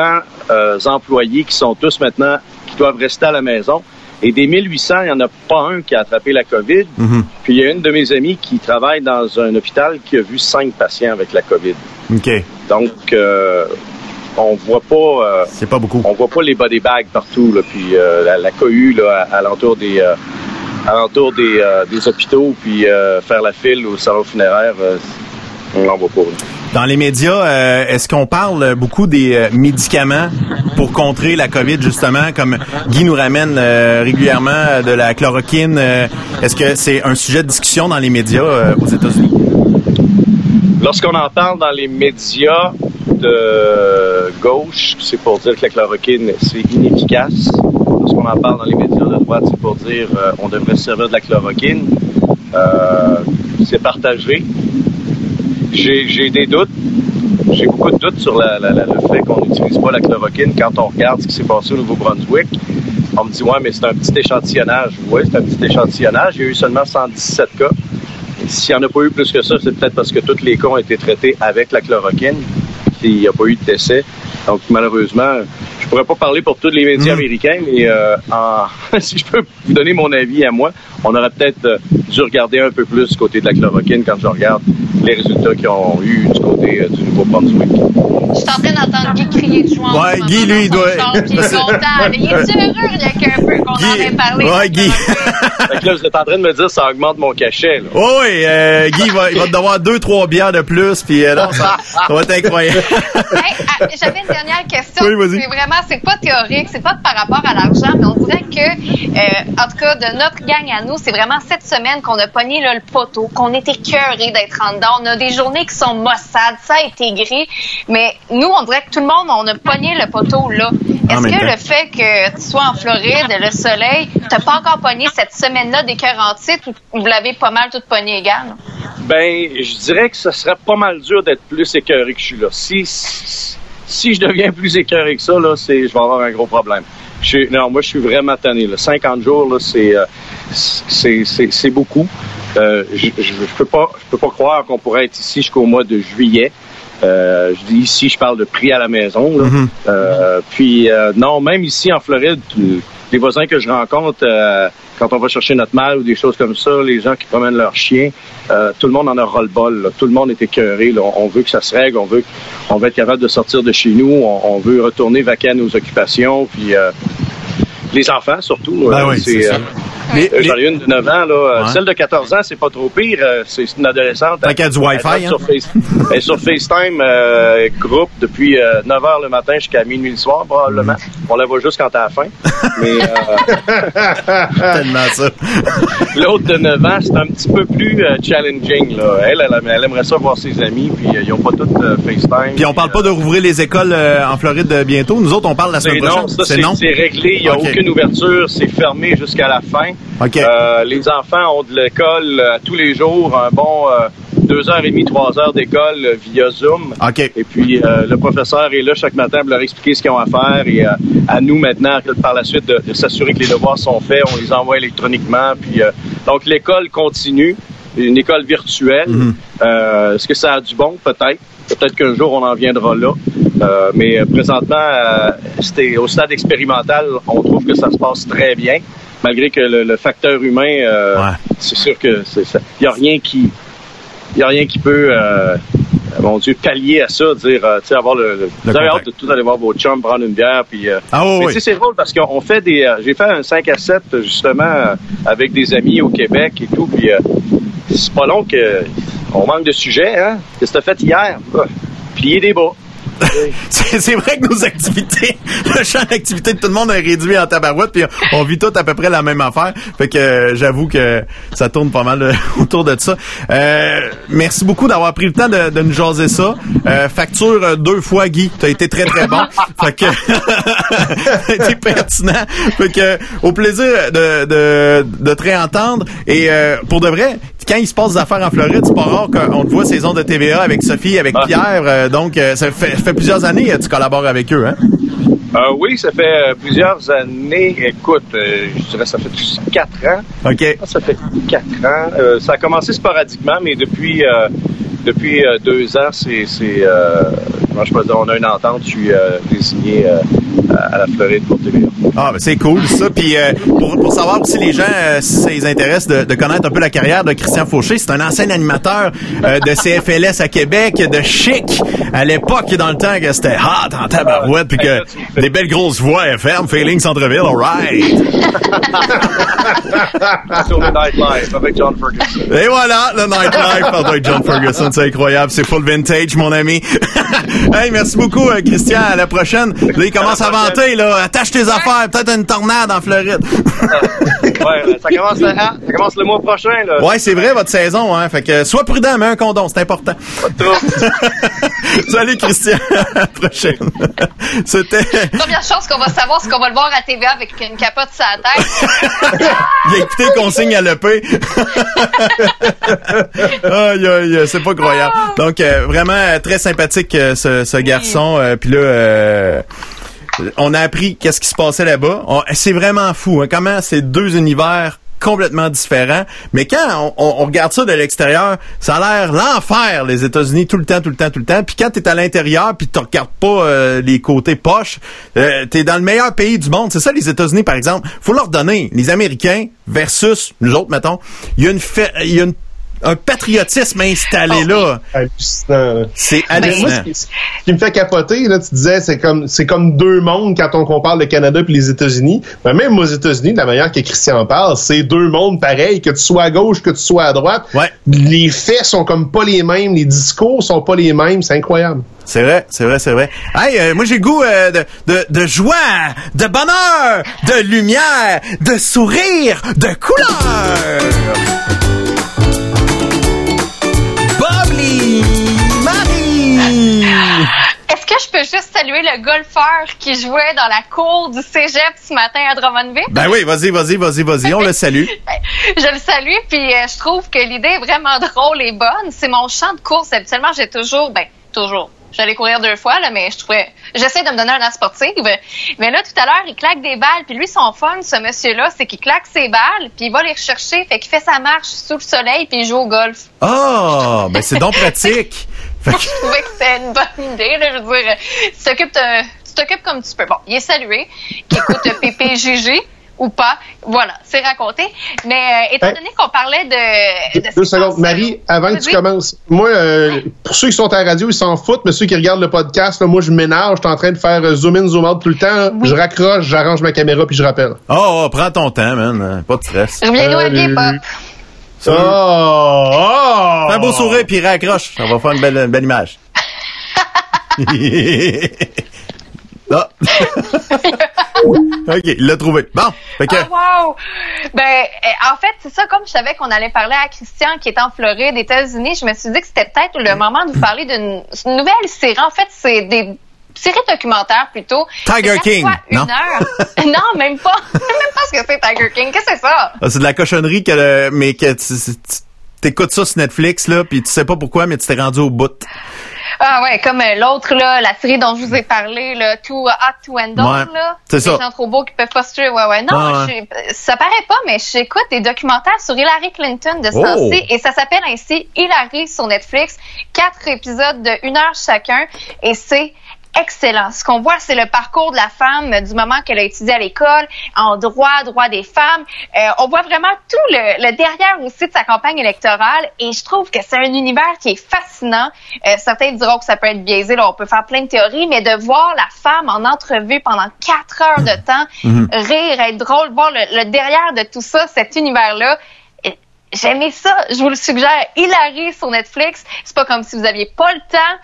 Speaker 8: employés qui sont tous maintenant qui doivent rester à la maison. Et des 1800, il n'y en a pas un qui a attrapé la COVID. Mhm. Puis il y a une de mes amies qui travaille dans un hôpital qui a vu cinq patients avec la COVID.
Speaker 2: OK.
Speaker 8: Donc, euh, on voit pas. Euh,
Speaker 2: c'est pas beaucoup.
Speaker 8: On voit pas les body bags partout. Là, puis euh, la, la, cohue là, à, l'entour des, alentour des, des hôpitaux, puis faire la file au salon funéraire, on n'en voit pas.
Speaker 2: Dans les médias, est-ce qu'on parle beaucoup des médicaments pour contrer la COVID, justement, comme Guy nous ramène régulièrement de la chloroquine? est-ce que c'est un sujet de discussion dans les médias aux États-Unis?
Speaker 8: Lorsqu'on en parle dans les médias de gauche, c'est pour dire que la chloroquine, c'est inefficace. Lorsqu'on en parle dans les médias de droite, c'est pour dire euh, on devrait se servir de la chloroquine. Euh, c'est partagé. J'ai des doutes. J'ai beaucoup de doutes sur la, le fait qu'on n'utilise pas la chloroquine quand on regarde ce qui s'est passé au Nouveau-Brunswick. On me dit, ouais, mais c'est un petit échantillonnage. Oui, c'est un petit échantillonnage. Il y a eu seulement 117 cas. S'il n'y en a pas eu plus que ça, c'est peut-être parce que tous les cas ont été traités avec la chloroquine. Il n'y a pas eu de décès. Donc, malheureusement, je pourrais pas parler pour tous les médias mm. américains, mais euh, si je peux vous donner mon avis à moi, on aurait peut-être euh, dû regarder un peu plus du côté de la chloroquine quand je regarde les résultats qu'ils ont eu du côté euh, du Nouveau-Brunswick.
Speaker 4: Je suis en train d'entendre Guy crier de joie.
Speaker 2: Ouais, Guy, lui, il doit.
Speaker 4: Il est content. Il est heureux, il y a qu'un peu qu'on en ait parlé.
Speaker 2: Ouais, Guy.
Speaker 8: fait que là, vous êtes en train de me dire que ça augmente mon cachet. Là.
Speaker 2: Oh, oui, euh, Guy, va, il va te devoir deux, trois bières de plus, puis euh, non, ça, ça, va être incroyable.
Speaker 4: hey, ah, J'avais une dernière question. Oui, c'est vraiment, c'est pas théorique, c'est pas par rapport à l'argent, mais on dirait que, euh, en tout cas, de notre gang à nous, c'est vraiment cette semaine qu'on a pogné là, le poteau, qu'on était écœuré d'être en dedans. On a des journées qui sont maussades, ça a été gris, mais nous, on dirait que tout le monde, on a pogné le poteau là. Est-ce que le fait que tu sois en Floride, le soleil, t'as pas encore pogné cette semaine-là des 48 ou vous l'avez pas mal tout pogné égal?
Speaker 8: Ben, je dirais que ce serait pas mal dur d'être plus écœuré que je suis là. Si, si je deviens plus écœuré que ça, là, c'est, je vais avoir un gros problème. non, moi, je suis vraiment tanné. Là. 50 jours, là, c'est, euh, c'est, c'est, beaucoup. Euh, je, je, peux pas, je peux pas croire qu'on pourrait être ici jusqu'au mois de juillet. Euh, je dis ici, je parle de prix à la maison. Mm-hmm. euh, puis euh, non, même ici en Floride, les voisins que je rencontre, euh, quand on va chercher notre mal ou des choses comme ça, les gens qui promènent leurs chiens, euh, tout le monde en a ras-le-bol. Tout le monde est écœuré. Là. On veut que ça se règle, on veut, on veut être capable de sortir de chez nous, on, veut retourner vaquer à nos occupations, puis euh, les enfants surtout.
Speaker 2: Ben oui, c'est
Speaker 8: euh, J'en ai une de 9 ans. Là. Celle de 14 ans, c'est pas trop pire. Euh, c'est une adolescente.
Speaker 2: Fait qu'elle a du Wi-Fi.
Speaker 8: Elle, hein? elle est sur FaceTime euh, groupe depuis 9 h le matin jusqu'à minuit le soir, probablement. Mm. On la voit juste quand t'as la faim. Mais,
Speaker 2: Tellement ça.
Speaker 8: L'autre de 9 ans, c'est un petit peu plus challenging. Là. Elle, elle, aimerait ça voir ses amis, puis ils ont pas toutes FaceTime.
Speaker 2: Puis on parle pas de rouvrir les écoles en Floride bientôt. Nous autres, on parle la semaine prochaine.
Speaker 8: C'est non, c'est réglé. Il n'y a aucune ouverture. C'est fermé jusqu'à la fin. Euh, les enfants ont de l'école euh, tous les jours, un bon euh, deux heures et demie, trois heures d'école via Zoom. Et puis le professeur est là chaque matin pour leur expliquer ce qu'ils ont à faire et à nous maintenant par la suite de, s'assurer que les devoirs sont faits, on les envoie électroniquement. Puis donc l'école continue, une école virtuelle. Mhm. Est-ce que ça a du bon? Peut-être? Peut-être qu'un jour on en viendra là. mais présentement, c'était au stade expérimental, on trouve que ça se passe très bien malgré que le, facteur humain, euh, c'est sûr que il y a rien qui, y a rien qui peut, euh, mon Dieu, pallier à ça, dire, euh, tu sais, avoir le, vous avez hâte de tout aller voir vos chums, prendre une bière, puis.
Speaker 2: ah, oui,
Speaker 8: mais c'est drôle parce qu'on fait des, j'ai fait un 5 à 7 justement avec des amis au Québec et tout, puis c'est pas long que on manque de sujets, hein. Qu'est-ce que t'as fait hier? Plier des bas.
Speaker 2: c'est vrai que nos activités, le champ d'activité de tout le monde est réduit en tabarouette, puis on vit tout à peu près la même affaire. Fait que euh, j'avoue que ça tourne pas mal euh, autour de ça. Euh, merci beaucoup d'avoir pris le temps de, de nous jaser ça. facture deux fois, Guy. T'as été très très bon. fait que pertinent. Fait que au plaisir de, de, de te réentendre. Et pour de vrai, quand il se passe des affaires en Floride, c'est pas rare qu'on te voit saison de TVA avec Sophie, avec ah. Pierre. donc ça fait fait plusieurs années que tu collabores avec eux, hein?
Speaker 8: Euh, oui, ça fait euh, plusieurs années. Écoute, euh, je dirais ça fait quatre ans.
Speaker 2: OK.
Speaker 8: Ça fait quatre ans. ça a commencé sporadiquement, mais depuis depuis deux ans, c'est je peux dire, on a une entente. Je suis désigné à la Floride pour TVA.
Speaker 2: Ah, ben c'est cool ça. Puis pour, pour, savoir aussi les gens, si ça les intéresse de, de, connaître un peu la carrière de Christian Fauché, c'est un ancien animateur de CFLS à Québec, de Chic à l'époque, dans le temps que c'était hot en tabarouette, puis que des belles grosses voix FM, Feeling Centreville, alright.
Speaker 8: Sur le Nightlife avec John Ferguson.
Speaker 2: Et voilà, le Nightlife avec John Ferguson, c'est incroyable, c'est full vintage, mon ami. hey, merci beaucoup, euh, Christian. À la prochaine. Là, il commence à là. Attache tes affaires, peut-être une tornade en Floride.
Speaker 8: ouais, ça commence, le, hein, ça commence le mois prochain, là.
Speaker 2: Ouais, c'est vrai, votre saison, hein. Fait que, sois prudent, mais un condom, c'est important.
Speaker 8: Pas
Speaker 2: Salut, Christian. À la prochaine. C'était.
Speaker 4: Première chance qu'on va savoir ce qu'on va le voir à TVA avec une capote sur la tête.
Speaker 2: Il a écouté consigne à l'EP. aïe, aïe, c'est pas croyable. Donc, euh, vraiment très sympathique, euh, ce, ce garçon. Euh, Puis là, on a appris qu'est-ce qui se passait là-bas. C'est vraiment fou. Hein, comment ces deux univers complètement différent. Mais quand on, regarde ça de l'extérieur, ça a l'air l'enfer, les États-Unis, tout le temps, tout le temps, tout le temps. Puis quand tu es à l'intérieur, puis tu regardes pas euh, les côtés poches, euh, tu es dans le meilleur pays du monde. C'est ça, les États-Unis, par exemple. faut leur donner, les Américains versus nous autres, mettons, il y a une, il y a une un patriotisme installé oh, là. C'est hallucinant.
Speaker 7: ce, qui, me fait capoter, là, tu disais, c'est comme, c'est comme deux mondes quand on compare le Canada et les États-Unis. Mais même aux États-Unis, de la manière que Christian parle, c'est deux mondes pareils, que tu sois à gauche, que tu sois à droite.
Speaker 2: Ouais.
Speaker 7: Les faits sont comme pas les mêmes, les discours sont pas les mêmes, c'est incroyable.
Speaker 2: C'est vrai, c'est vrai, c'est vrai. Hey, euh, moi j'ai goût euh, de, de, de, joie, de bonheur, de lumière, de sourire, de couleur.
Speaker 4: Que je peux juste saluer le golfeur qui jouait dans la cour du cégep ce matin à Drummondville?
Speaker 2: Ben oui, vas-y, vas-y, vas-y, vas-y, on le salue.
Speaker 4: je le salue, puis euh, je trouve que l'idée est vraiment drôle et bonne. C'est mon champ de course. Habituellement, j'ai toujours, ben, toujours. J'allais courir deux fois, là, mais je trouvais, j'essaie de me donner un air sportive. Mais là, tout à l'heure, il claque des balles. Puis lui, son fun, ce monsieur-là, c'est qu'il claque ses balles, puis il va les rechercher. Fait qu'il fait sa marche sous le soleil, puis il joue au golf.
Speaker 2: Ah, oh, ben c'est donc pratique.
Speaker 4: je trouvais que c'était une bonne idée. Là, je veux dire, tu t'occupes, tu t'occupes comme tu peux. Bon, il est salué, qui écoute PPGG. ou pas. Voilà, c'est raconté. Mais euh, étant donné qu'on parlait de, de
Speaker 7: deux secondes, Marie, avant que tu commences, moi, euh, pour ceux qui sont à la radio, ils s'en foutent, mais ceux qui regardent le podcast, moi, je m'énerve, je suis en train de faire zoom in, zoom out tout le temps. Je raccroche, j'arrange ma caméra puis je rappelle.
Speaker 2: Oh, oh, prends ton temps, man, pas de stress.
Speaker 4: Reviens-nous à bien,
Speaker 7: Oh, oh!
Speaker 2: Fais un beau sourire puis raccroche. Ça va faire une belle, une belle image. ah. OK, il l'a trouvé. Bon.
Speaker 4: Fait que... oh, wow! Ben, eh, en fait, c'est ça, comme je savais qu'on allait parler à Christian qui est en Floride, États-Unis, je me suis dit que c'était peut-être le moment de vous parler d'une nouvelle série. En fait, c'est des séries documentaires plutôt.
Speaker 2: Tiger King.
Speaker 4: non? non, même pas. même pas ce que c'est Tiger King. Qu'est-ce que c'est ça?
Speaker 2: Ah, c'est de la cochonnerie que, mais que tu, t'écoutes ça sur Netflix, là, puis tu sais pas pourquoi, mais tu t'es rendu au bout.
Speaker 4: Ah ouais, comme euh, l'autre là, la série dont je vous ai parlé, là, Too Hot to Handle, là.
Speaker 2: C'est ça.
Speaker 4: Les gens trop beaux qui peuvent pas se tuer. Ouais, ouais. Non, ça paraît pas, mais j'écoute des documentaires sur Hillary Clinton de ce oh. et ça s'appelle ainsi Hillary sur Netflix. Quatre épisodes de une heure chacun, et c'est excellent. Ce qu'on voit, c'est le parcours de la femme du moment qu'elle a étudié à l'école, en droit, droit des femmes. Euh, on voit vraiment tout le, le, derrière aussi de sa campagne électorale et je trouve que c'est un univers qui est fascinant. Euh, certains diront que ça peut être biaisé, là, on peut faire plein de théories, mais de voir la femme en entrevue pendant quatre heures de temps, mhm. rire, être drôle, voir le, le derrière de tout ça, cet univers-là, J'aimais ça. Je vous le suggère. Hilary sur Netflix. C'est pas comme si vous aviez pas le temps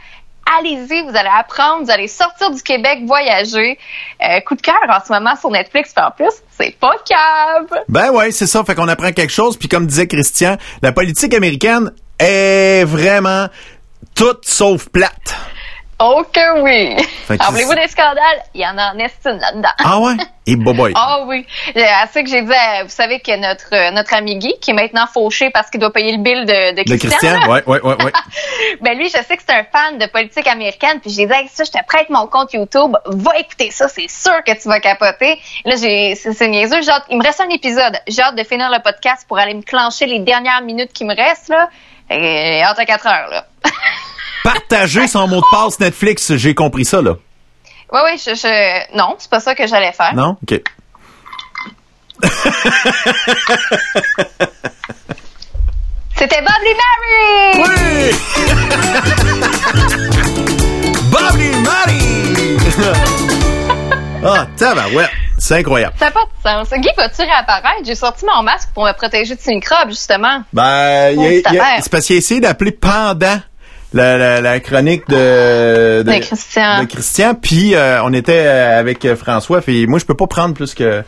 Speaker 4: allez-y, vous allez apprendre, vous allez sortir du Québec, voyager. Euh, coup de cœur en ce moment sur Netflix, en plus, c'est pas cave.
Speaker 2: Ben ouais, c'est ça, fait qu'on apprend quelque chose. Puis comme disait Christian, la politique américaine est vraiment toute sauf plate.
Speaker 4: Oh que oui! Rappelez-vous des scandales? Il y en a en estime là-dedans.
Speaker 2: Ah ouais? Et boboy.
Speaker 4: Ah oui. C'est que j'ai dit, vous savez que notre euh, notre ami Guy, qui est maintenant fauché parce qu'il doit payer le bill de, de Christian. De Christian,
Speaker 2: ouais, ouais, ouais, ouais.
Speaker 4: ben lui, je sais que c'est un fan de politique américaine, puis j'ai dit, ça, je te prête mon compte YouTube, va écouter ça, c'est sûr que tu vas capoter. Là, j'ai, c'est niaiseux, genre, il me reste un épisode. J'ai hâte de finir le podcast pour aller me clencher les dernières minutes qui me restent, là. Et entre 4 heures, là.
Speaker 2: Partager son mot de passe Netflix, j'ai compris ça, là.
Speaker 4: Oui, oui, je, je... non, c'est pas ça que j'allais faire.
Speaker 2: Non? OK.
Speaker 4: C'était Bobby Mary!
Speaker 2: Oui! Bobby Mary! ah, ouais. C'est incroyable.
Speaker 4: Ça n'a pas de sens. Guy, vas-tu réapparaître? J'ai sorti mon masque pour me protéger de ces microbes, justement.
Speaker 2: Ben, c'est parce qu'il a essayé d'appeler pendant la, la, chronique de,
Speaker 4: de, Christian.
Speaker 2: De Christian. Puis euh, on était euh, avec euh, François. Puis moi, je peux pas prendre plus que,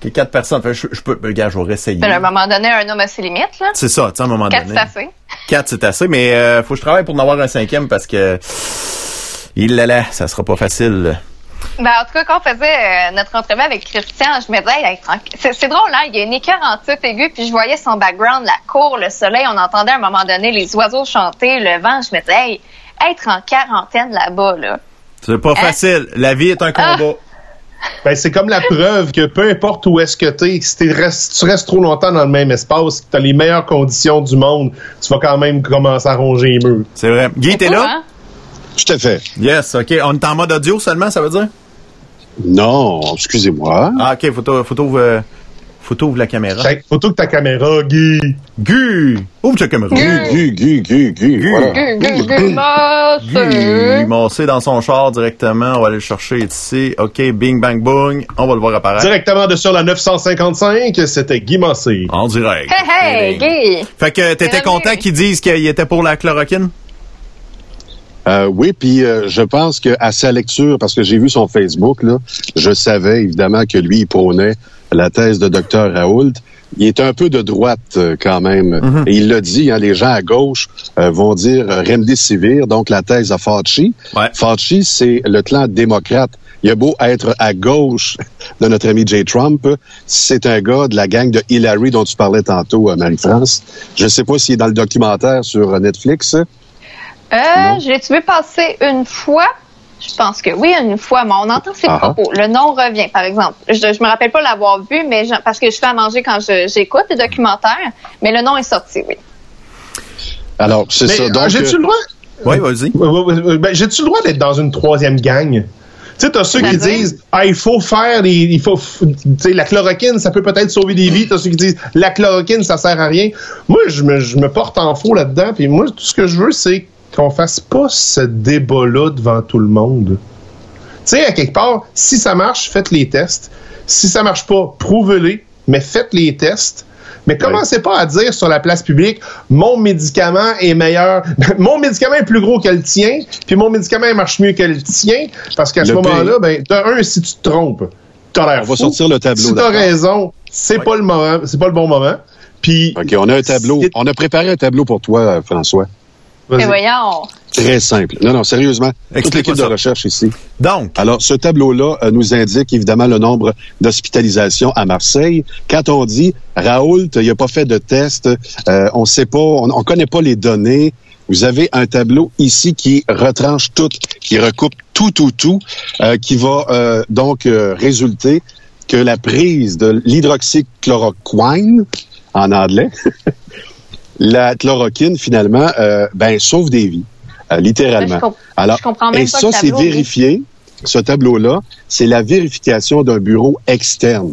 Speaker 2: que quatre personnes. Enfin, je, je peux, regarde, je vais essayer.
Speaker 4: Ben, à un moment donné, un homme a ses limites, là.
Speaker 2: C'est ça, tu sais, à un moment
Speaker 4: quatre,
Speaker 2: donné.
Speaker 4: Quatre, c'est assez.
Speaker 2: Quatre, c'est assez. Mais euh, faut que je travaille pour en avoir un cinquième parce que il là là, ça sera pas facile.
Speaker 4: Ben, en tout cas, quand on faisait euh, notre entrevue avec Christian, je me disais, c'est drôle, hein? Il y a une écœur en titre aigu, puis je voyais son background, la cour, le soleil. On entendait à un moment donné les oiseaux chanter, le vent. Je me disais, hey, être en quarantaine là-bas, là.
Speaker 2: C'est pas hein? facile. La vie est un ah! combat.
Speaker 7: Ben, c'est comme la preuve que peu importe où est-ce que t'es, si, tu restes trop longtemps dans le même espace, que t'as les meilleures conditions du monde, tu vas quand même commencer à ronger les murs.
Speaker 2: C'est vrai. Guy, t'es là?
Speaker 6: Tout à fait.
Speaker 2: Yes, OK. On est en mode audio seulement, ça veut dire?
Speaker 6: Non, excusez-moi.
Speaker 2: Ah, OK, photo, photo, euh, photo ouvre la caméra.
Speaker 7: Photo que ta caméra, Guy.
Speaker 2: Guy! Ouvre ta caméra.
Speaker 6: Guy, Guy, Guy, Guy, Guy. Voilà.
Speaker 4: Guy, Guy,
Speaker 2: Guy, dans son char directement. On va aller le chercher ici. OK, bing, bang, boom. On va le voir apparaître.
Speaker 7: Directement de sur la 955, c'était Guy Massé.
Speaker 2: En direct.
Speaker 4: Hey, hey, Guy!
Speaker 2: Fait que t'étais content qu'ils disent qu'il était pour la chloroquine?
Speaker 6: Euh, oui, puis euh, je pense que à sa lecture, parce que j'ai vu son Facebook, là, je savais évidemment que lui, il prônait la thèse de Dr Raoult. Il est un peu de droite euh, quand même. Mhm. Et il l'a dit, hein, les gens à gauche vont dire Remdesivir, donc la thèse à Fauci.
Speaker 2: Ouais.
Speaker 6: Fauci, c'est le clan démocrate. Il a beau être à gauche de notre ami Jay Trump, c'est un gars de la gang de Hillary dont tu parlais tantôt, Marie-France. Je ne sais pas s'il est dans le documentaire sur Netflix.
Speaker 4: Euh, je l'ai-tu vu passer une fois? Je pense que oui, une fois, mais on entend ses ah ah. propos. Le nom revient, par exemple. Je, je me rappelle pas l'avoir vu, mais parce que je fais à manger quand j'écoute les documentaires, mais le nom est sorti, oui.
Speaker 6: Alors, c'est ça. Donc,
Speaker 7: j'ai-tu le droit?
Speaker 2: Oui, vas-y.
Speaker 7: Ben, j'ai-tu le droit d'être dans une troisième gang? Tu sais, t'as ceux qui disent, ah, il faut faire les, il faut, tu sais, la chloroquine, ça peut peut-être sauver des vies. T'as ceux qui disent, la chloroquine, ça sert à rien. Moi, je me, je me porte en faux là-dedans. Puis moi, tout ce que je veux, c'est qu'on fasse pas ce débat-là devant tout le monde. Tu sais, à quelque part, si ça marche, faites les tests. Si ça marche pas, prouvez-les, mais faites les tests. Mais commencez pas à dire sur la place publique, mon médicament est meilleur, mon médicament est plus gros que le tien, puis mon médicament marche mieux que le tien, parce qu'à ce moment-là, ben, de un, si tu te trompes, t'as l'air
Speaker 6: On va sortir le tableau.
Speaker 7: Si t'as raison, c'est pas le moment, c'est pas le bon moment. Puis.
Speaker 6: OK, on a un tableau. On a préparé un tableau pour toi, François.
Speaker 4: Mais voyons.
Speaker 6: Très simple. Non, non, sérieusement. Toute l'équipe de recherche ici.
Speaker 2: Donc.
Speaker 6: Alors, ce tableau-là euh, nous indique évidemment le nombre d'hospitalisations à Marseille. Quand on dit Raoult, il n'a pas fait de test, euh, on sait pas, on, on connaît pas les données. Vous avez un tableau ici qui retranche tout, qui recoupe tout, tout, tout, euh, qui va euh, donc euh, résulter que la prise de l'hydroxychloroquine, en anglais, la chloroquine, finalement, euh, ben, sauve des vies, euh, littéralement.
Speaker 4: Je comp-
Speaker 6: Alors,
Speaker 4: je comprends même
Speaker 6: et
Speaker 4: pas
Speaker 6: ça, c'est vérifié. Ce tableau-là, c'est la vérification d'un bureau externe.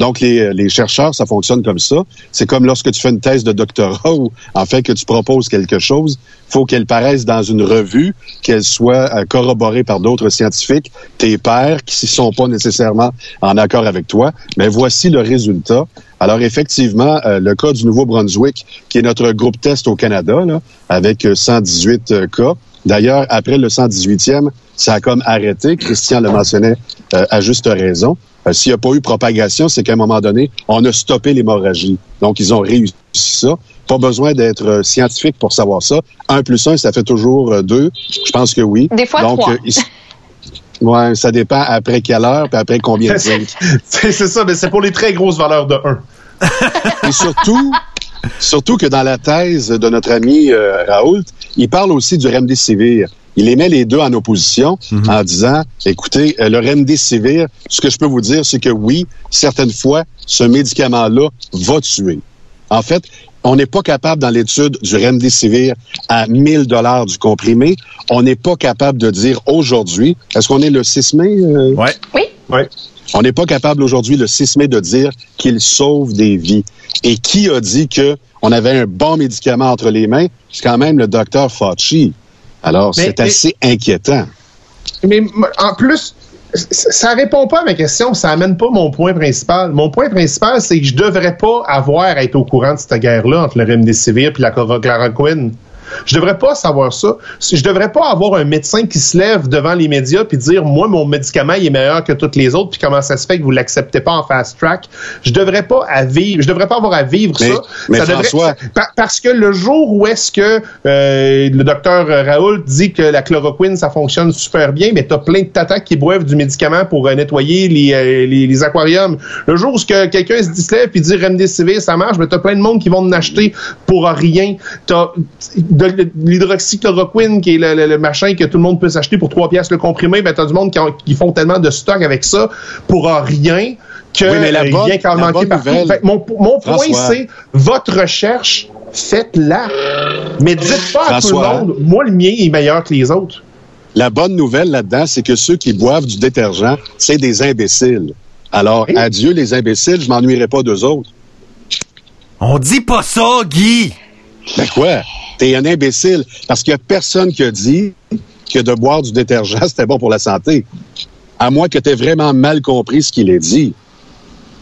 Speaker 6: Donc, les, les chercheurs, ça fonctionne comme ça. C'est comme lorsque tu fais une thèse de doctorat ou, en fait, que tu proposes quelque chose, faut qu'elle paraisse dans une revue, qu'elle soit euh, corroborée par d'autres scientifiques, tes pairs, qui ne sont pas nécessairement en accord avec toi. Mais voici le résultat. Alors, effectivement, euh, le cas du Nouveau-Brunswick, qui est notre groupe test au Canada, là, avec euh, 118 euh, cas. D'ailleurs, après le 118e, ça a comme arrêté. Christian le mentionnait euh, à juste raison. Euh, S'il n'y a pas eu propagation, c'est qu'à un moment donné, on a stoppé l'hémorragie. Donc, ils ont réussi ça. Pas besoin d'être euh, scientifique pour savoir ça. Un plus un, ça fait toujours euh, deux. Je pense que oui.
Speaker 4: Des fois,
Speaker 6: Donc,
Speaker 4: trois.
Speaker 6: euh, ouais, ça dépend après quelle heure, puis après combien de zinc.
Speaker 7: c'est c'est ça, mais c'est pour les très grosses valeurs de 1.
Speaker 6: Et surtout, surtout que dans la thèse de notre ami euh, Raoult, il parle aussi du remdesivir. Il les met les deux en opposition en disant, écoutez, euh, le remdesivir, ce que je peux vous dire, c'est que oui, certaines fois, ce médicament-là va tuer. En fait, on n'est pas capable dans l'étude du remdesivir à 1000 dollars du comprimé. On n'est pas capable de dire aujourd'hui, est-ce qu'on est le 6 mai? euh,
Speaker 2: Ouais.
Speaker 4: Oui.
Speaker 7: Ouais.
Speaker 6: on n'est pas capable aujourd'hui, le 6 mai, de dire qu'il sauve des vies. Et qui a dit que on avait un bon médicament entre les mains? C'est quand même le docteur Fauci. Alors, c'est
Speaker 7: mais-
Speaker 6: assez inquiétant.
Speaker 7: Mais en plus, ça répond pas à ma question, ça amène pas mon point principal. Mon point principal, c'est que je devrais pas avoir à être au courant de cette guerre-là entre le remdesivir et la chloroquine. Je devrais pas savoir ça. Je devrais pas avoir un médecin qui se lève devant les médias puis dire moi mon médicament il est meilleur que tous les autres puis comment ça se fait que vous l'acceptez pas en fast track? Je devrais pas à vivre, je devrais pas avoir à vivre
Speaker 6: Mais-
Speaker 7: ça.
Speaker 6: mais
Speaker 7: ça devrait-
Speaker 6: François-
Speaker 7: ça- parce que le jour où est-ce que euh, le docteur Raoult dit que la chloroquine ça fonctionne super bien, mais t'as plein de tatas qui boivent du médicament pour euh, nettoyer les, euh, les, les aquariums. Le jour où que quelqu'un se dit se lève puis dit remdesivir ça marche, mais t'as plein de monde qui vont en acheter pour rien. T'as de, l'hydroxychloroquine qui est le, le- le machin que tout le monde peut s'acheter pour 3 pièces le comprimé, ben t'as du monde qui, ont- qui font tellement de stock avec ça pour rien que
Speaker 6: Oui, mais la bonne-
Speaker 7: rien qu'en manquer partout.
Speaker 6: nouvelle-
Speaker 7: Fait que mon, mon point c'est votre recherche, faites-la. Mais dites pas à tout le monde, moi le mien est meilleur que les autres.
Speaker 6: La bonne nouvelle là-dedans, c'est que ceux qui boivent du détergent, c'est des imbéciles. Alors,
Speaker 7: Oui.
Speaker 6: adieu les imbéciles, je m'ennuierai pas d'eux autres.
Speaker 2: On dit pas ça, Guy!
Speaker 6: Ben quoi? T'es un imbécile. Parce qu'il y a personne qui a dit que de boire du détergent, c'était bon pour la santé. À moins que t'aies vraiment mal compris ce qu'il a dit.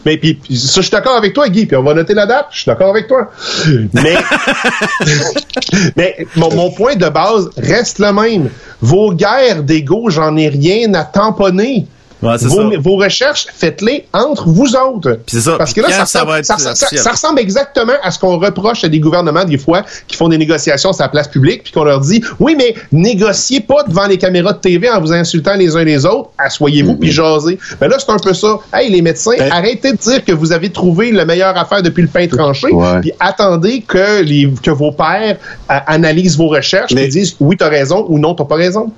Speaker 7: Mais puis, puis ça, je suis d'accord avec toi, Guy, puis on va noter la date, je suis d'accord avec toi. Mais, mais mon, mon point de base reste le même. Vos guerres d'ego, j'en ai rien à tamponner.
Speaker 2: Ouais,
Speaker 7: vos,
Speaker 2: ça.
Speaker 7: vos recherches, faites-les entre vous autres.
Speaker 2: Puis c'est ça.
Speaker 7: Parce que là, ça,
Speaker 2: ça va
Speaker 7: ça, ressemble exactement à ce qu'on reproche à des gouvernements des fois qui font des négociations sur la place publique, puis qu'on leur dit oui, mais négociez pas devant les caméras de TV en vous insultant les uns les autres, asseyez-vous puis jasez. Mais là, c'est un peu ça. Hey, les médecins,
Speaker 6: Ben-
Speaker 7: arrêtez de dire que vous avez trouvé la meilleure affaire depuis le pain tranché,
Speaker 6: Ouais.
Speaker 7: puis attendez que les que vos pairs euh, analysent vos recherches
Speaker 6: Mais-
Speaker 7: et disent oui, t'as raison ou non, t'as pas raison.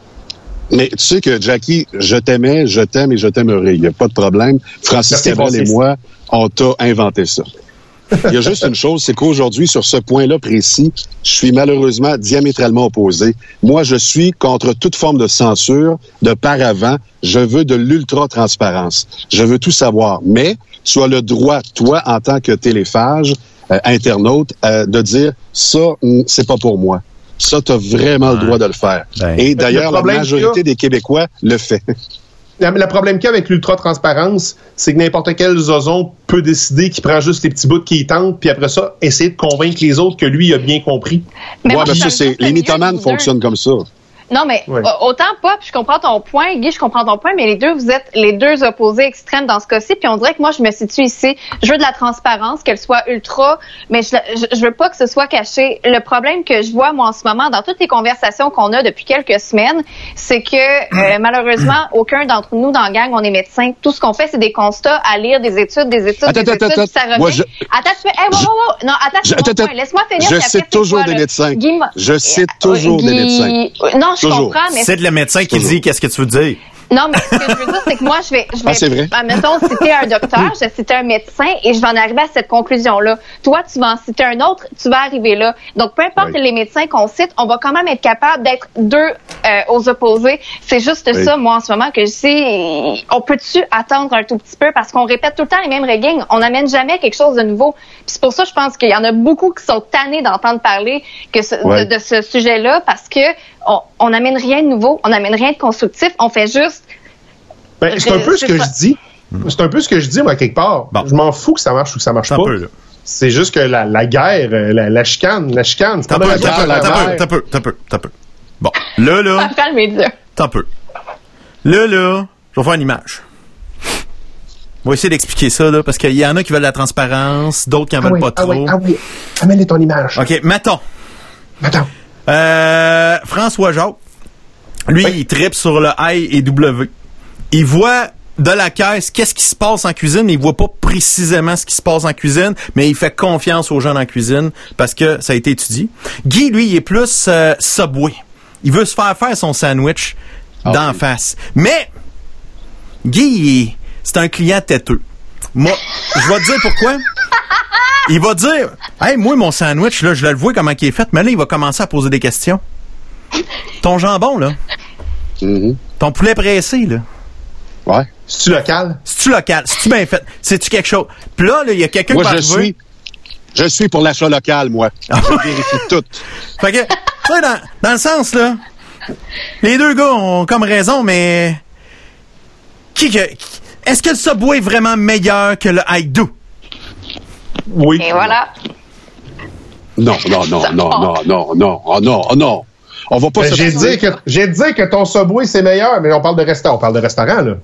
Speaker 6: Mais tu sais que, Jackie, je t'aimais, je t'aime et je t'aimerai. Il n'y a pas de problème. Francis Cabrel et moi, on t'a inventé ça. Il y a juste une chose, c'est qu'aujourd'hui, sur ce point-là précis, je suis malheureusement diamétralement opposé. Moi, je suis contre toute forme de censure, de paravent. Je veux de l'ultra-transparence. Je veux tout savoir. Mais, tu as le droit, toi, en tant que téléphage, euh, internaute, euh, de dire ça, hmm, c'est pas pour moi. Ça, tu as vraiment le droit de le faire. Ben. Et d'ailleurs, la majorité des Québécois le fait.
Speaker 7: le problème qu'il y a avec l'ultra-transparence, c'est que n'importe quel zozon peut décider qu'il prend juste les petits bouts qui tentent, puis après ça, essayer de convaincre les autres que lui a bien compris.
Speaker 6: Mais moi, c'est, les mythomanes fonctionnent comme ça.
Speaker 4: Non, mais autant pas, puis je comprends ton point, Guy, je comprends ton point, mais les deux, vous êtes les deux opposés extrêmes dans ce cas-ci, puis on dirait que moi, je me situe ici. Je veux de la transparence, qu'elle soit ultra, mais je, je, veux pas que ce soit caché. Le problème que je vois, moi, en ce moment, dans toutes les conversations qu'on a depuis quelques semaines, c'est que, euh, malheureusement, aucun d'entre nous dans la gang, on est médecin. Tout ce qu'on fait, c'est des constats, à lire des études, des études, des études, attends, ça revient. je... Attends, tu fais, hey, wow, wow, non, attends, laisse-moi finir.
Speaker 6: Je cite toujours des médecins. Je cite toujours des médecins.
Speaker 4: Non, je comprends, mais...
Speaker 2: C'est le médecin qui dit qu'est-ce que tu veux dire.
Speaker 4: Non, mais ce que je veux dire, c'est que moi, je vais, je ah, vais,
Speaker 6: ah,
Speaker 4: mettons, citer un docteur, je citer un médecin et je vais en arriver à cette conclusion-là. Toi, tu vas en citer un autre, tu vas arriver là. Donc, peu importe les médecins qu'on cite, on va quand même être capable d'être deux euh, aux opposés. C'est juste ça, moi, en ce moment, que je sais, on peut-tu attendre un tout petit peu? Parce qu'on répète tout le temps les mêmes règles, on n'amène jamais quelque chose de nouveau. Puis c'est pour ça, je pense qu'il y en a beaucoup qui sont tannés d'entendre parler que de, de, ce sujet-là parce que on n'amène rien de nouveau, on n'amène rien de constructif, on fait juste.
Speaker 7: Ben, c'est un peu ce que je dis. C'est un peu ce que je dis, moi, quelque part. Je m'en fous que ça marche ou que ça marche pas. C'est juste que la, guerre, euh, la, chicane, la chicane, c'est
Speaker 2: pas peu, t'as peu, t'as peu, t'as peu. Bon, là, là. T'as peu. Là, là, je vais faire une image. On va essayer d'expliquer ça, là, parce qu'il y en a qui veulent la transparence, d'autres qui en veulent pas trop. Ah oui,
Speaker 7: ah oui. Amène ton image.
Speaker 2: OK, mettons.
Speaker 7: Mettons.
Speaker 2: Euh, François Jacques, lui, il tripe sur le I et W. Il voit de la caisse qu'est-ce qui se passe en cuisine, mais il voit pas précisément ce qui se passe en cuisine, mais il fait confiance aux gens en cuisine parce que ça a été étudié. Guy, lui, il est plus euh, Subway. Il veut se faire faire son sandwich ah d'en face. Mais Guy, c'est un client têteux. Moi, je vais te dire pourquoi il va dire Hey, moi, mon sandwich, là, je le vois comment il est fait, mais là, il va commencer à poser des questions. Ton jambon, là. Mm-hmm. Ton poulet pressé, là.
Speaker 6: Ouais.
Speaker 7: C'est-tu local?
Speaker 2: C'est-tu local? C'est-tu bien fait? C'est-tu quelque chose? Puis là, il y a quelqu'un qui va
Speaker 6: je suis, je suis pour l'achat local, moi. je vérifie tout.
Speaker 2: Fait que, tu sais, dans, dans le sens, là, les deux gars ont comme raison, mais... Qui, qui est-ce que le Subway est vraiment meilleur que le Haïdou?
Speaker 7: Oui.
Speaker 4: Et voilà.
Speaker 6: Non, non, non, non, non, non, non, oh non, oh non. On va pas
Speaker 7: ben, J'ai dit que j'ai dit que ton Subway c'est meilleur, mais on parle de restaurant, on parle de restaurant là.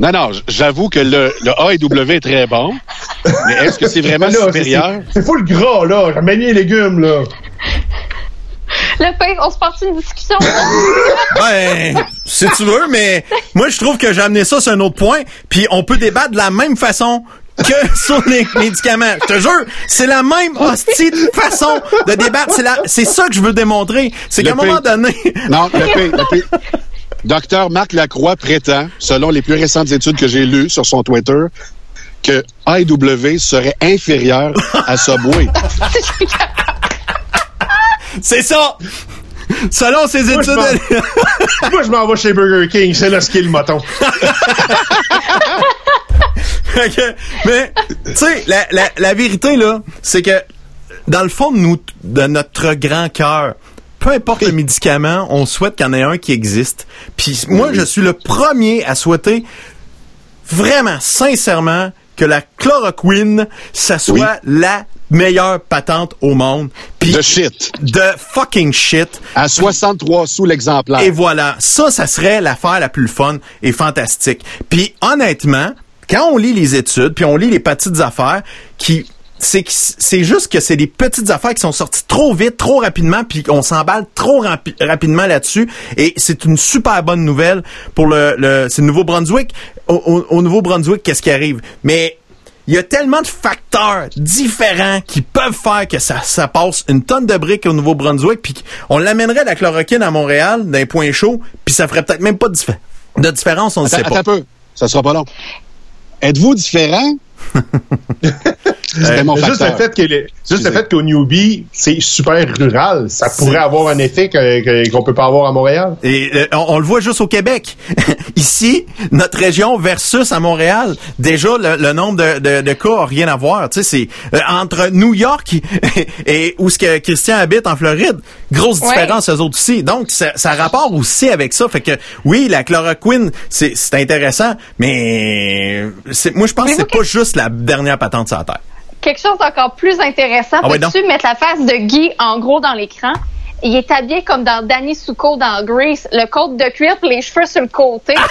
Speaker 6: Non, non, j'avoue que le, le A et W est très bon. Mais est-ce que c'est vraiment supérieur?
Speaker 7: C'est fou le gras, là. J'ai les légumes, là.
Speaker 4: Le pain, on se partit une discussion.
Speaker 2: ben, si tu veux, mais moi, je trouve que j'ai amené ça sur un autre point. Puis on peut débattre de la même façon que sur les médicaments. Je te jure, c'est la même hostie façon de débattre. C'est, la, c'est ça que je veux démontrer. C'est qu'à un moment donné...
Speaker 6: non, le le Docteur Marc Lacroix prétend, selon les plus récentes études que j'ai lues sur son Twitter, que AW serait inférieur à Subway.
Speaker 2: c'est ça! Selon ses études.
Speaker 7: Moi, je m'en vais chez Burger King. C'est là ce qui est le moton.
Speaker 2: mais, tu sais, la, la, la, vérité, là, c'est que dans le fond de, nous, de notre grand cœur, peu importe le médicament, on souhaite qu'il y en ait un qui existe. Puis moi, je suis le premier à souhaiter vraiment, sincèrement, que la chloroquine, ça soit la meilleure patente au monde.
Speaker 6: Puis de shit.
Speaker 2: De fucking shit.
Speaker 6: À 63 sous l'exemplaire.
Speaker 2: Et voilà. Ça, ça serait l'affaire la plus fun et fantastique. Puis honnêtement, quand on lit les études, puis on lit les petites affaires qui c'est c'est juste que c'est des petites affaires qui sont sorties trop vite, trop rapidement, puis on s'emballe trop rapidement là-dessus. Et c'est une super bonne nouvelle pour le, le c'est le Nouveau-Brunswick. Au, au Nouveau-Brunswick, qu'est-ce qui arrive? Mais il y a tellement de facteurs différents qui peuvent faire que ça, ça passe une tonne de briques au Nouveau-Brunswick, puis on l'amènerait la chloroquine à Montréal d'un point chaud, puis ça ferait peut-être même pas de, de différence, on ne sait pas.
Speaker 6: Attends un peu, ça sera pas long. Êtes-vous différent?
Speaker 7: Mon juste le fait que juste le fait qu'au newbie, c'est super rural, ça pourrait avoir un effet qu'on peut pas avoir à Montréal.
Speaker 2: Et euh, on, le voit juste au Québec. Ici, notre région versus à Montréal, déjà le, nombre de, de, cas a rien à voir. Tu sais, c'est euh, entre New York et, où ce que Christian habite en Floride, grosse différence eux autres aussi. Donc ça, ça rapport aussi avec ça. Fait que oui, la chloroquine, c'est intéressant, mais moi je pense que c'est pas juste la dernière patente sur la terre
Speaker 4: quelque chose d'encore plus intéressant. Ah Peux-tu mettre la face de Guy en gros dans l'écran? Il est habillé comme dans Danny Succo dans Grease, le côte de cuir les cheveux sur le côté.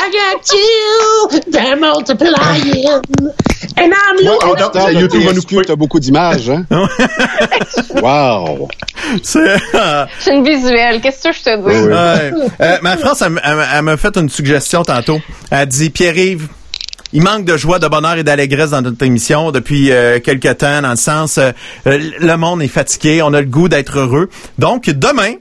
Speaker 9: I got you, they're multiplying, and I'm
Speaker 6: losing. YouTube va nous couper. T'as beaucoup d'images, hein? wow!
Speaker 4: C'est une visuelle. Qu'est-ce que je te dis?
Speaker 2: Ouais. Euh, ma France, elle, elle m'a fait une suggestion tantôt. Elle dit, Pierre-Yves, il manque de joie, de bonheur et d'allégresse dans notre émission depuis euh, quelques temps, dans le sens, euh, le monde est fatigué, on a le goût d'être heureux. Donc, demain,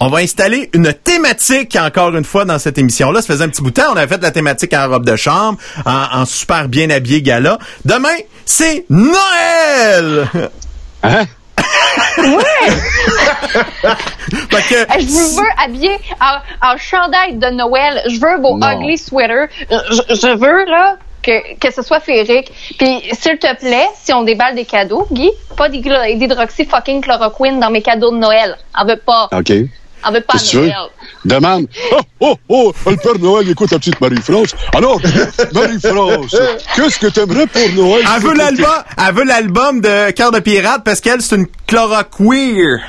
Speaker 2: on va installer une thématique encore une fois dans cette émission-là. Ça faisait un petit bout de temps. On a fait la thématique en robe de chambre, en, super bien habillé gala. Demain, c'est Noël!
Speaker 4: Hein? Ouais! je vous veux habiller en, chandail de Noël. Je veux vos ugly sweaters. Je, veux, là, que, que ce soit féerique. Puis, s'il te plaît, si on déballe des cadeaux, Guy, pas d'hydroxy fucking chloroquine dans mes cadeaux de Noël. On veut pas.
Speaker 6: OK.
Speaker 4: On veut pas Noël.
Speaker 6: Demande. Oh, oh, oh, le Père Noël écoute la petite Marie-France. Alors, Marie-France, qu'est-ce que t'aimerais pour Noël?
Speaker 2: Elle veut l'album, elle veut l'album de Cœur de Pirate parce qu'elle, c'est une chloroqueer.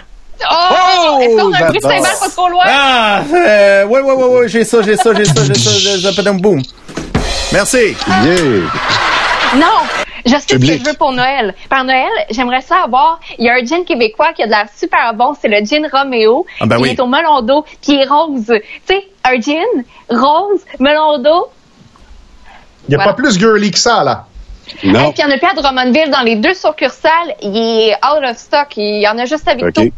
Speaker 4: Oh! oh Est-ce qu'on a un prix cymbale pas trop loin?
Speaker 2: Ah! Euh, ouais, ouais, ouais, ouais, j'ai ça, j'ai ça, j'ai ça, j'ai ça, j'ai ça, j'ai boum. Merci.
Speaker 6: Yeah.
Speaker 4: Non! Je sais ce que je veux pour Noël. Par Noël, j'aimerais ça avoir. Il y a un gin québécois qui a de l'air super bon, c'est le gin Romeo.
Speaker 2: Ah ben
Speaker 4: oui. est au melon d'eau, qui est rose. Tu sais, un gin rose, melon d'eau.
Speaker 7: Il n'y a pas plus girly que ça, là.
Speaker 6: Non.
Speaker 4: Et puis il y en a plus à Drummondville dans les deux succursales. Il est out of stock. Il y en a juste à Victo. Okay.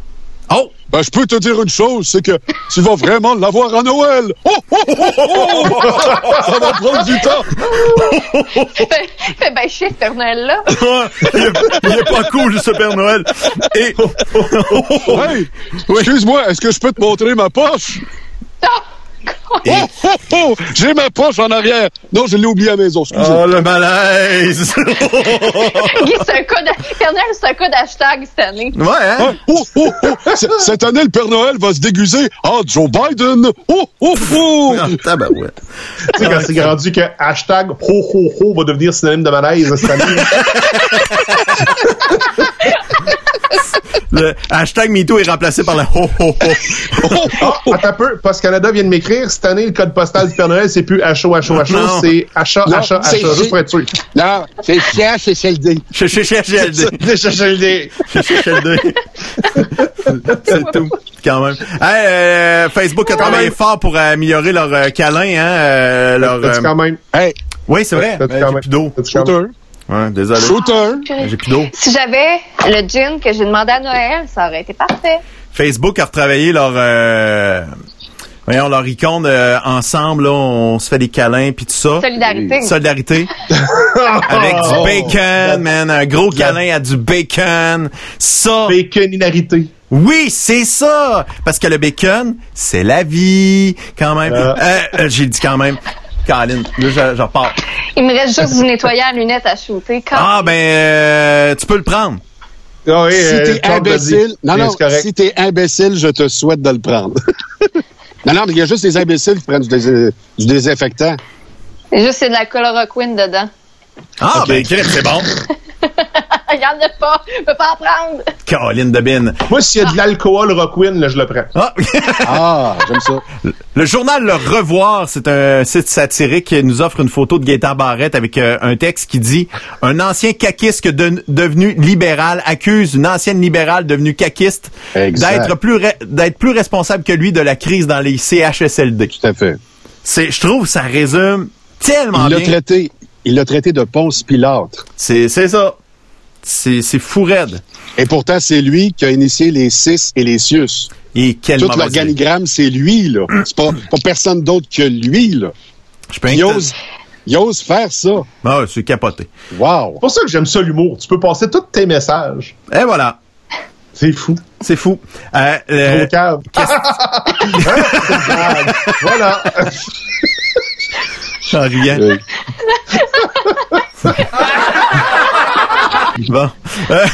Speaker 2: Oh!
Speaker 6: Ben, je peux te dire une chose, c'est que tu vas vraiment l'avoir à Noël. Oh, oh, oh, oh! Ça va prendre du temps.
Speaker 4: Fais bien chier, Père Noël, là.
Speaker 2: il, est, pas cool, ce Père Noël. Et...
Speaker 6: hey, excuse-moi, est-ce que je peux te montrer ma poche? Oh, oh, oh, J'ai ma poche en arrière. Non, je l'ai oublié à la maison.
Speaker 2: Oh, le malaise!
Speaker 4: Guy, c'est un code. Père Noël, c'est un code hashtag cette année.
Speaker 2: Ouais, hein?
Speaker 6: Oh, oh, oh. Cette année, le Père Noël va se déguiser en Joe Biden. Oh, oh, oh!
Speaker 2: Ah, tabarouette.
Speaker 7: tu sais, quand c'est rendu que hashtag ho, ho, ho va devenir synonyme de malaise cette année.
Speaker 2: le hashtag MeToo est remplacé par le ho ho ho.
Speaker 7: oh, attends un peu, Post Canada vient de m'écrire, cette année, le code postal du Père Noël, c'est plus HO, HO, HO, c'est achat, achat, achat, juste pour être sûr.
Speaker 6: Non, c'est CHSLD.
Speaker 2: CHSLD.
Speaker 7: CHSLD.
Speaker 2: CHSLD. C'est tout, quand même. Hey, euh, Facebook a travaillé fort pour améliorer leur euh, câlin, hein, euh, leur...
Speaker 7: Euh, quand même?
Speaker 6: Hey.
Speaker 2: Oui, c'est vrai. J'ai plus d'eau. Ouais, désolé.
Speaker 6: Shooter.
Speaker 2: J'ai plus d'eau.
Speaker 4: Si j'avais le gin que j'ai demandé à Noël, ça aurait été parfait.
Speaker 2: Facebook a retravaillé leur euh, voyons leur icône euh, ensemble là, on se fait des câlins puis tout ça.
Speaker 4: Solidarité.
Speaker 2: Solidarité. Avec du oh. bacon, man, un gros câlin à du bacon. Ça.
Speaker 7: Baconinarité.
Speaker 2: Oui, c'est ça. Parce que le bacon, c'est la vie, quand même. Euh. Euh, j'ai dit quand même. Caroline, là, je, repars.
Speaker 4: Il me reste juste du nettoyant à lunettes à shooter.
Speaker 2: Ah, ben, euh, tu peux le prendre.
Speaker 6: Ah oui, si euh, t'es imbécile, non, non, si t'es imbécile, je te souhaite de le prendre. non, non, mais il y a juste des imbéciles qui prennent du, du désinfectant.
Speaker 4: C'est juste, c'est de la chloroquine dedans.
Speaker 2: Ah, ben, c'est bon.
Speaker 4: Il n'y en a pas. Je peux pas en prendre.
Speaker 2: Caroline de
Speaker 7: Moi, s'il y a de l'alcool Rockwind, là, je le prends.
Speaker 2: Ah,
Speaker 6: ah j'aime ça.
Speaker 2: Le journal Le Revoir, c'est un site satirique qui nous offre une photo de Gaëtan Barrette avec euh, un texte qui dit « Un ancien caquiste devenu libéral accuse une ancienne libérale devenue caquiste d'être plus, d'être plus responsable que lui de la crise dans les CHSLD. »
Speaker 6: Tout à fait.
Speaker 2: C'est, je trouve ça résume tellement
Speaker 6: il
Speaker 2: bien.
Speaker 6: Traité, il l'a traité de Ponce Pilate.
Speaker 2: C'est, c'est ça. C'est, c'est fou raide.
Speaker 6: Et pourtant, c'est lui qui a initié les CIS et les CIUS.
Speaker 2: Et quel
Speaker 6: Tout l'organigramme, c'est lui, là. C'est pas, pas personne d'autre que lui, là.
Speaker 2: Je peux
Speaker 6: Il ose faire ça.
Speaker 2: Ah, c'est capoté.
Speaker 6: Wow.
Speaker 7: C'est pour ça que j'aime ça l'humour. Tu peux passer tous tes messages.
Speaker 2: Et voilà.
Speaker 7: C'est fou.
Speaker 2: C'est fou. Euh, euh,
Speaker 7: cave. voilà.
Speaker 2: En riant. bon. Euh,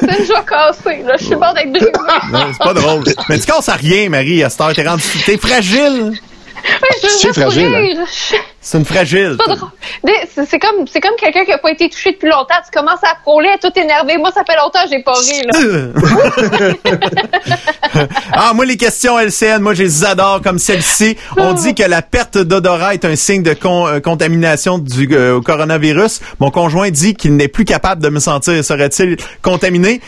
Speaker 4: C'est une joie cassée, là. Je suis morte avec deux
Speaker 2: non, c'est pas drôle. Mais tu casses à rien, Marie, à cette heure. T'es rendu, t'es fragile.
Speaker 6: C'est fragile, hein.
Speaker 2: C'est une fragile.
Speaker 4: C'est comme, c'est comme quelqu'un qui a pas été touché depuis longtemps. Tu commences à frôler, à tout énervé. Moi, ça fait longtemps que j'ai pas ri, là.
Speaker 2: ah, moi, les questions LCN, moi, je les adore comme celle-ci. On dit que la perte d'odorat est un signe de con- euh, contamination du euh, coronavirus. Mon conjoint dit qu'il n'est plus capable de me sentir. Serait-il contaminé?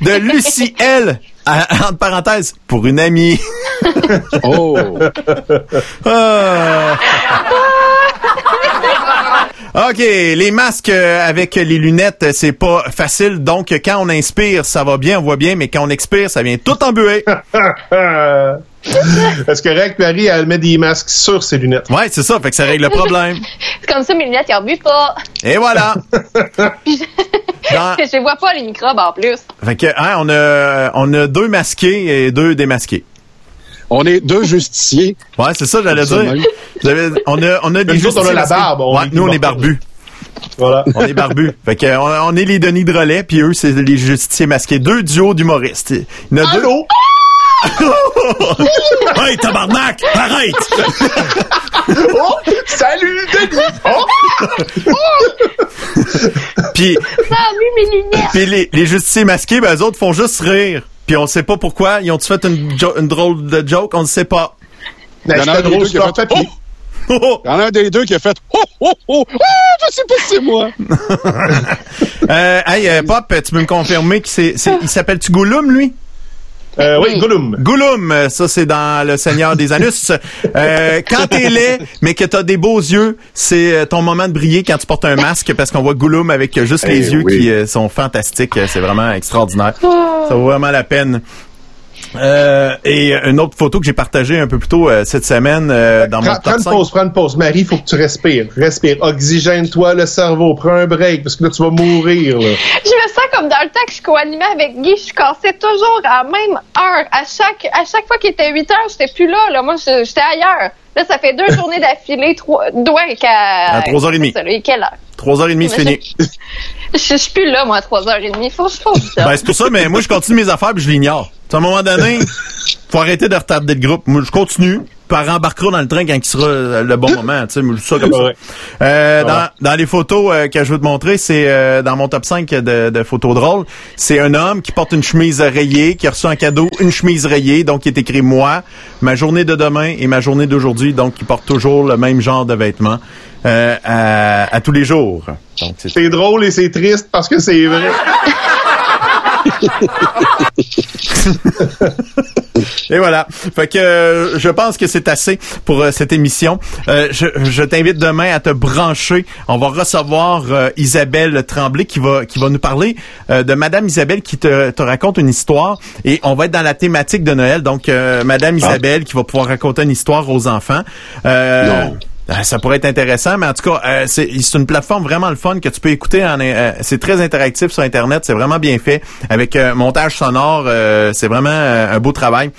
Speaker 2: de Lucie L. à- entre parenthèses, pour une amie.
Speaker 6: Oh.
Speaker 2: Ah. OK, les masques euh, avec les lunettes, euh, c'est pas facile. Donc, quand on inspire, ça va bien, on voit bien, mais quand on expire, ça vient tout embuer.
Speaker 7: Est-ce que Rec Paris, elle met des masques sur ses lunettes?
Speaker 2: Ouais, c'est ça, fait que ça règle le problème.
Speaker 4: C'est comme ça, mes lunettes, ils rebuent pas.
Speaker 2: Et voilà. Dans-
Speaker 4: Je vois pas les microbes en plus.
Speaker 2: Fait que, hein, on a, on a deux masqués et deux démasqués.
Speaker 6: On est deux justiciers.
Speaker 2: Ouais, c'est ça, j'allais dire. avez- on a, on a des
Speaker 7: nous autres, on a
Speaker 2: justiciers
Speaker 7: la barbe, on
Speaker 2: Ouais,
Speaker 7: est
Speaker 2: nous, on est barbus.
Speaker 7: Voilà.
Speaker 2: On est barbus. fait que, on, on est les Denis de relais, puis eux, c'est les justiciers masqués. Deux duos d'humoristes. Il y en a deux. Hey, tabarnak! Arrête!
Speaker 7: Oh! Salut, Denis! Oh!
Speaker 2: Puis,
Speaker 4: Ça a vu mes lunettes.
Speaker 2: puis les, les justiciers masqués, ben, eux autres font juste rire. Puis on sait pas pourquoi. Ils ont-tu fait une, une drôle de joke? On ne sait pas.
Speaker 7: Ben,
Speaker 6: Il y en a un
Speaker 7: drôle
Speaker 6: deux qui
Speaker 7: sur
Speaker 6: a
Speaker 7: leur
Speaker 6: fait
Speaker 7: papier.
Speaker 2: Oh!
Speaker 6: Il y en a un des deux qui a fait Oh, oh, oh, oh, je sais pas si c'est moi.
Speaker 2: Euh, hey, euh, Pop, tu peux me confirmer qu'il il s'appelle-tu Gollum, lui?
Speaker 7: Euh, oui, Gollum.
Speaker 2: Gollum, ça c'est dans Le Seigneur des Anus. Euh, quand t'es laid, mais que t'as des beaux yeux, c'est euh, ton moment de briller quand tu portes un masque parce qu'on voit Gollum avec juste les
Speaker 6: Eh
Speaker 2: yeux
Speaker 6: oui.
Speaker 2: qui euh, sont fantastiques. C'est vraiment extraordinaire. Ça vaut vraiment la peine. Euh, et une autre photo que j'ai partagée un peu plus tôt euh, cette semaine euh, dans mon
Speaker 7: Prends, prends
Speaker 2: top
Speaker 7: une
Speaker 2: 5.
Speaker 7: pause, prends une pause. Marie, il faut que tu respires. Respire. Oxygène-toi le cerveau. Prends un break, parce que là, tu vas mourir, là.
Speaker 4: Je me sens comme dans le temps que je co-animais avec Guy. Je cassais toujours à la même heure. À chaque, à chaque fois qu'il était 8 heures, j'étais plus là, là. Moi, je- j'étais ailleurs. Là, ça fait deux journées d'affilée, trois, ouais, qu'à...
Speaker 2: À 3h30.
Speaker 4: c'est ça, là, et quelle heure?
Speaker 2: Trois heures et demie, c'est fini.
Speaker 4: Je, je suis plus là, moi, à 3h30. Faut que je fasse ça.
Speaker 2: Ben, c'est pour ça, mais moi, je continue mes affaires puis je l'ignore. À un moment donné, faut arrêter de retarder le groupe. Moi, je continue. Puis elle rembarquera dans le train quand il sera euh, le bon moment. Tu sais, ça comme ça. Euh, dans, dans les photos euh, que je veux te montrer, c'est euh, dans mon top 5 de, de photos drôles. C'est un homme qui porte une chemise rayée, qui a reçu en cadeau une chemise rayée, donc il est écrit moi, ma journée de demain et ma journée d'aujourd'hui, donc il porte toujours le même genre de vêtements euh, à, à tous les jours. C'est
Speaker 7: drôle et c'est triste parce que c'est vrai.
Speaker 2: Et voilà. Fait que euh, je pense que c'est assez pour euh, cette émission. Euh, je je t'invite demain à te brancher. On va recevoir euh, Isabelle Tremblay qui va qui va nous parler euh, de Madame Isabelle qui te, te raconte une histoire et on va être dans la thématique de Noël. Donc euh, Madame Isabelle qui va pouvoir raconter une histoire aux enfants. Euh,
Speaker 6: Non.
Speaker 2: Euh, Ça pourrait être intéressant, mais en tout cas, euh, c'est c'est une plateforme vraiment le fun que tu peux écouter. En, euh, c'est très interactif sur Internet, c'est vraiment bien fait avec euh, montage sonore. euh, c'est vraiment euh, un beau travail.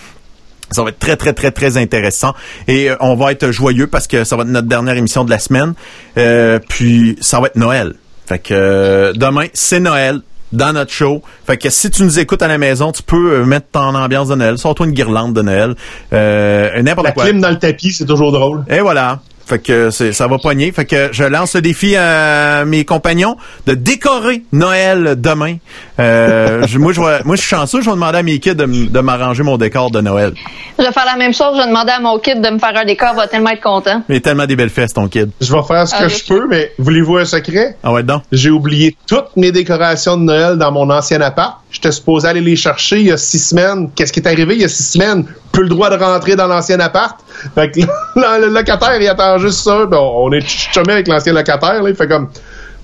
Speaker 2: Ça va être très, très, très, très intéressant. Et on va être joyeux parce que ça va être notre dernière émission de la semaine. Euh, puis, ça va être Noël. Fait que euh, demain, c'est Noël dans notre show. Fait que si tu nous écoutes à la maison, tu peux mettre ton ambiance de Noël. Sors-toi une guirlande de Noël. Euh, n'importe
Speaker 7: La
Speaker 2: quoi.
Speaker 7: clim dans le tapis, c'est toujours drôle.
Speaker 2: Et voilà. Fait que c'est, ça va pogner. Fait que je lance le défi à mes compagnons de décorer Noël demain. Euh, je- moi, je vais- moi, je suis chanceux. Je vais demander à mes kids de, m'arranger mon décor de Noël.
Speaker 4: Je vais faire la même chose. Je vais demander à mon kid de me faire un décor. Il va tellement être content.
Speaker 2: Il y a tellement des belles fesses, ton kid.
Speaker 7: Je vais faire ce que
Speaker 4: Ah,
Speaker 7: je
Speaker 4: je-
Speaker 7: peux, mais voulez-vous un secret?
Speaker 2: Ah ouais, donc.
Speaker 7: J'ai oublié toutes mes décorations de Noël dans mon ancien appart. J'étais supposé aller les chercher il y a six semaines. Qu'est-ce qui est arrivé il y a six semaines? Plus le droit de rentrer dans l'ancien appart. Fait que le locataire, il attend juste ça. Ben, on est chumé avec l'ancien locataire. Là. Il fait comme,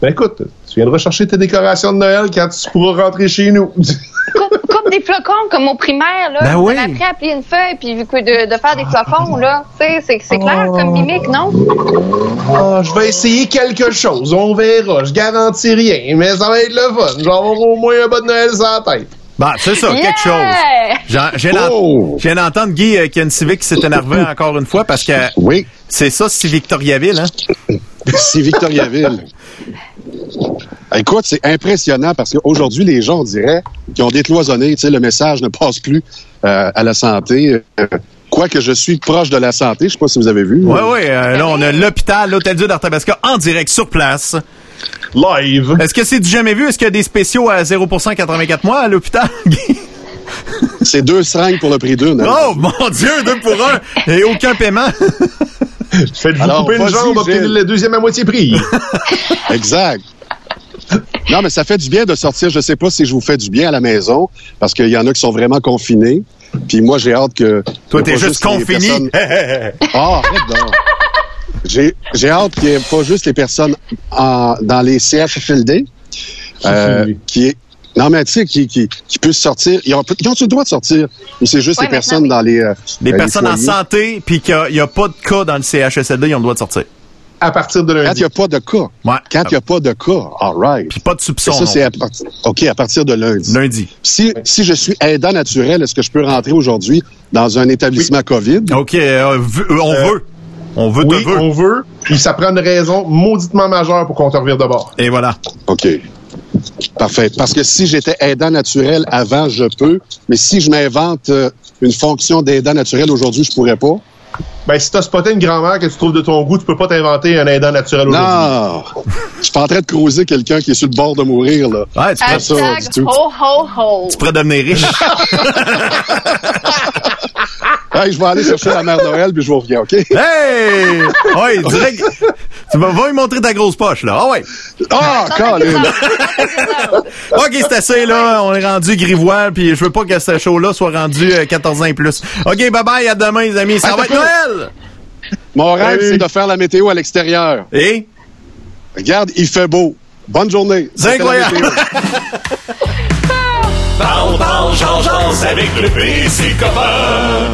Speaker 7: ben écoute, tu viendras chercher tes décorations de Noël quand tu pourras rentrer chez nous.
Speaker 4: Des flocons comme au primaire, là.
Speaker 2: Ben
Speaker 4: on
Speaker 2: oui.
Speaker 4: a appris à plier une feuille puis de, de faire des flocons, là. Tu sais, c'est, c'est clair comme mimique, non?
Speaker 7: Ah, je vais essayer quelque chose. On verra. Je garantis rien, mais ça va être le fun. Je vais avoir au moins un bon Noël sur la tête.
Speaker 2: Bah, c'est ça,
Speaker 4: Yeah!
Speaker 2: quelque chose. J'en- Je viens d'en-
Speaker 6: Oh!
Speaker 2: d'entendre Guy euh, qui a une civique qui s'est énervé encore une fois parce que
Speaker 6: Oui,
Speaker 2: c'est ça, c'est Victoriaville, hein?
Speaker 6: c'est Victoriaville. Écoute, c'est impressionnant parce qu'aujourd'hui, les gens, on dirait, qui ont décloisonné, tu sais, le message ne passe plus euh, à la santé. Euh, Quoique je suis proche de la santé, je sais pas si vous avez vu.
Speaker 2: Ouais, ouais, euh, là, on a l'hôpital, l'Hôtel Dieu d'Arthabasca en direct sur place.
Speaker 7: Live.
Speaker 2: Est-ce que c'est du jamais vu? Est-ce qu'il y a des spéciaux à 0% 84 mois à l'hôpital, Guy?
Speaker 6: C'est deux seringues pour le prix d'une. hein.
Speaker 2: Oh, mon Dieu, deux pour un et aucun paiement.
Speaker 7: Faites-vous
Speaker 6: Alors,
Speaker 7: couper une jambe, obtenez
Speaker 6: Gilles.
Speaker 7: le deuxième à moitié prix.
Speaker 6: Exact. Non, mais ça fait du bien de sortir. Je sais pas si je vous fais du bien à la maison, parce qu'il y en a qui sont vraiment confinés. Puis moi, j'ai hâte que...
Speaker 2: Toi, t'es juste
Speaker 6: les
Speaker 2: confiné.
Speaker 6: personnes- Ah, arrête donc. J'ai, j'ai hâte qu'il n'y ait pas juste les personnes en- dans les CHFLD euh, qui est non mais tu sais qui, qui, qui puissent sortir ils ont ils ont le droit de sortir? Ou c'est juste
Speaker 4: Ouais,
Speaker 6: les personnes dans les euh, euh, les
Speaker 2: personnes en santé, puis qu'il n'y a, pas de cas dans le CHSLD, ils ont le droit de sortir.
Speaker 7: À partir de
Speaker 6: quand il
Speaker 7: lundi.
Speaker 6: n'y a pas de cas
Speaker 2: Ouais.
Speaker 6: quand il n'y a pas de cas all right
Speaker 2: Puis pas de soupçon.
Speaker 6: ça c'est à partir ok à partir de lundi
Speaker 2: Lundi.
Speaker 6: si si je suis aidant naturel est-ce que je peux rentrer aujourd'hui dans un établissement Covid?
Speaker 2: OK, euh, euh, on
Speaker 7: Euh,
Speaker 2: veut. On veut,
Speaker 7: Oui,
Speaker 2: te veut.
Speaker 7: on veut. Puis ça prend une raison mauditement majeure pour qu'on te revire de bord.
Speaker 2: Et voilà.
Speaker 6: OK. Parfait. Parce que si j'étais aidant naturel avant, je peux. Mais si je m'invente une fonction d'aidant naturel aujourd'hui, je pourrais pas.
Speaker 7: Ben, si t'as spoté une grand-mère que tu trouves de ton goût, tu peux pas t'inventer un aidant naturel aujourd'hui.
Speaker 6: Non! Je suis pas en train de creuser quelqu'un qui est sur le bord de mourir, là.
Speaker 2: Ouais, tu,
Speaker 6: ça, du tout.
Speaker 4: ho ho ho.
Speaker 2: tu pourrais devenir riche.
Speaker 6: Hey, je vais aller chercher la mère Noël, puis je vous reviens, OK?
Speaker 2: hey! Ouais, direct. tu vas, va lui montrer ta grosse poche, là. Ah ouais.
Speaker 6: Ah, Colin!
Speaker 2: OK, c'est assez, là. On est rendu grivois, puis je veux pas que ce show-là soit rendu euh, 14 ans et plus. OK, bye-bye, à demain, les amis. Ça va être Noël!
Speaker 6: Mon rêve,
Speaker 7: Hey.
Speaker 6: c'est de faire la météo à l'extérieur.
Speaker 2: Et?
Speaker 6: Regarde, il fait beau. Bonne journée.
Speaker 2: C'est incroyable.
Speaker 1: Parle, parle, change, change avec le PC copain.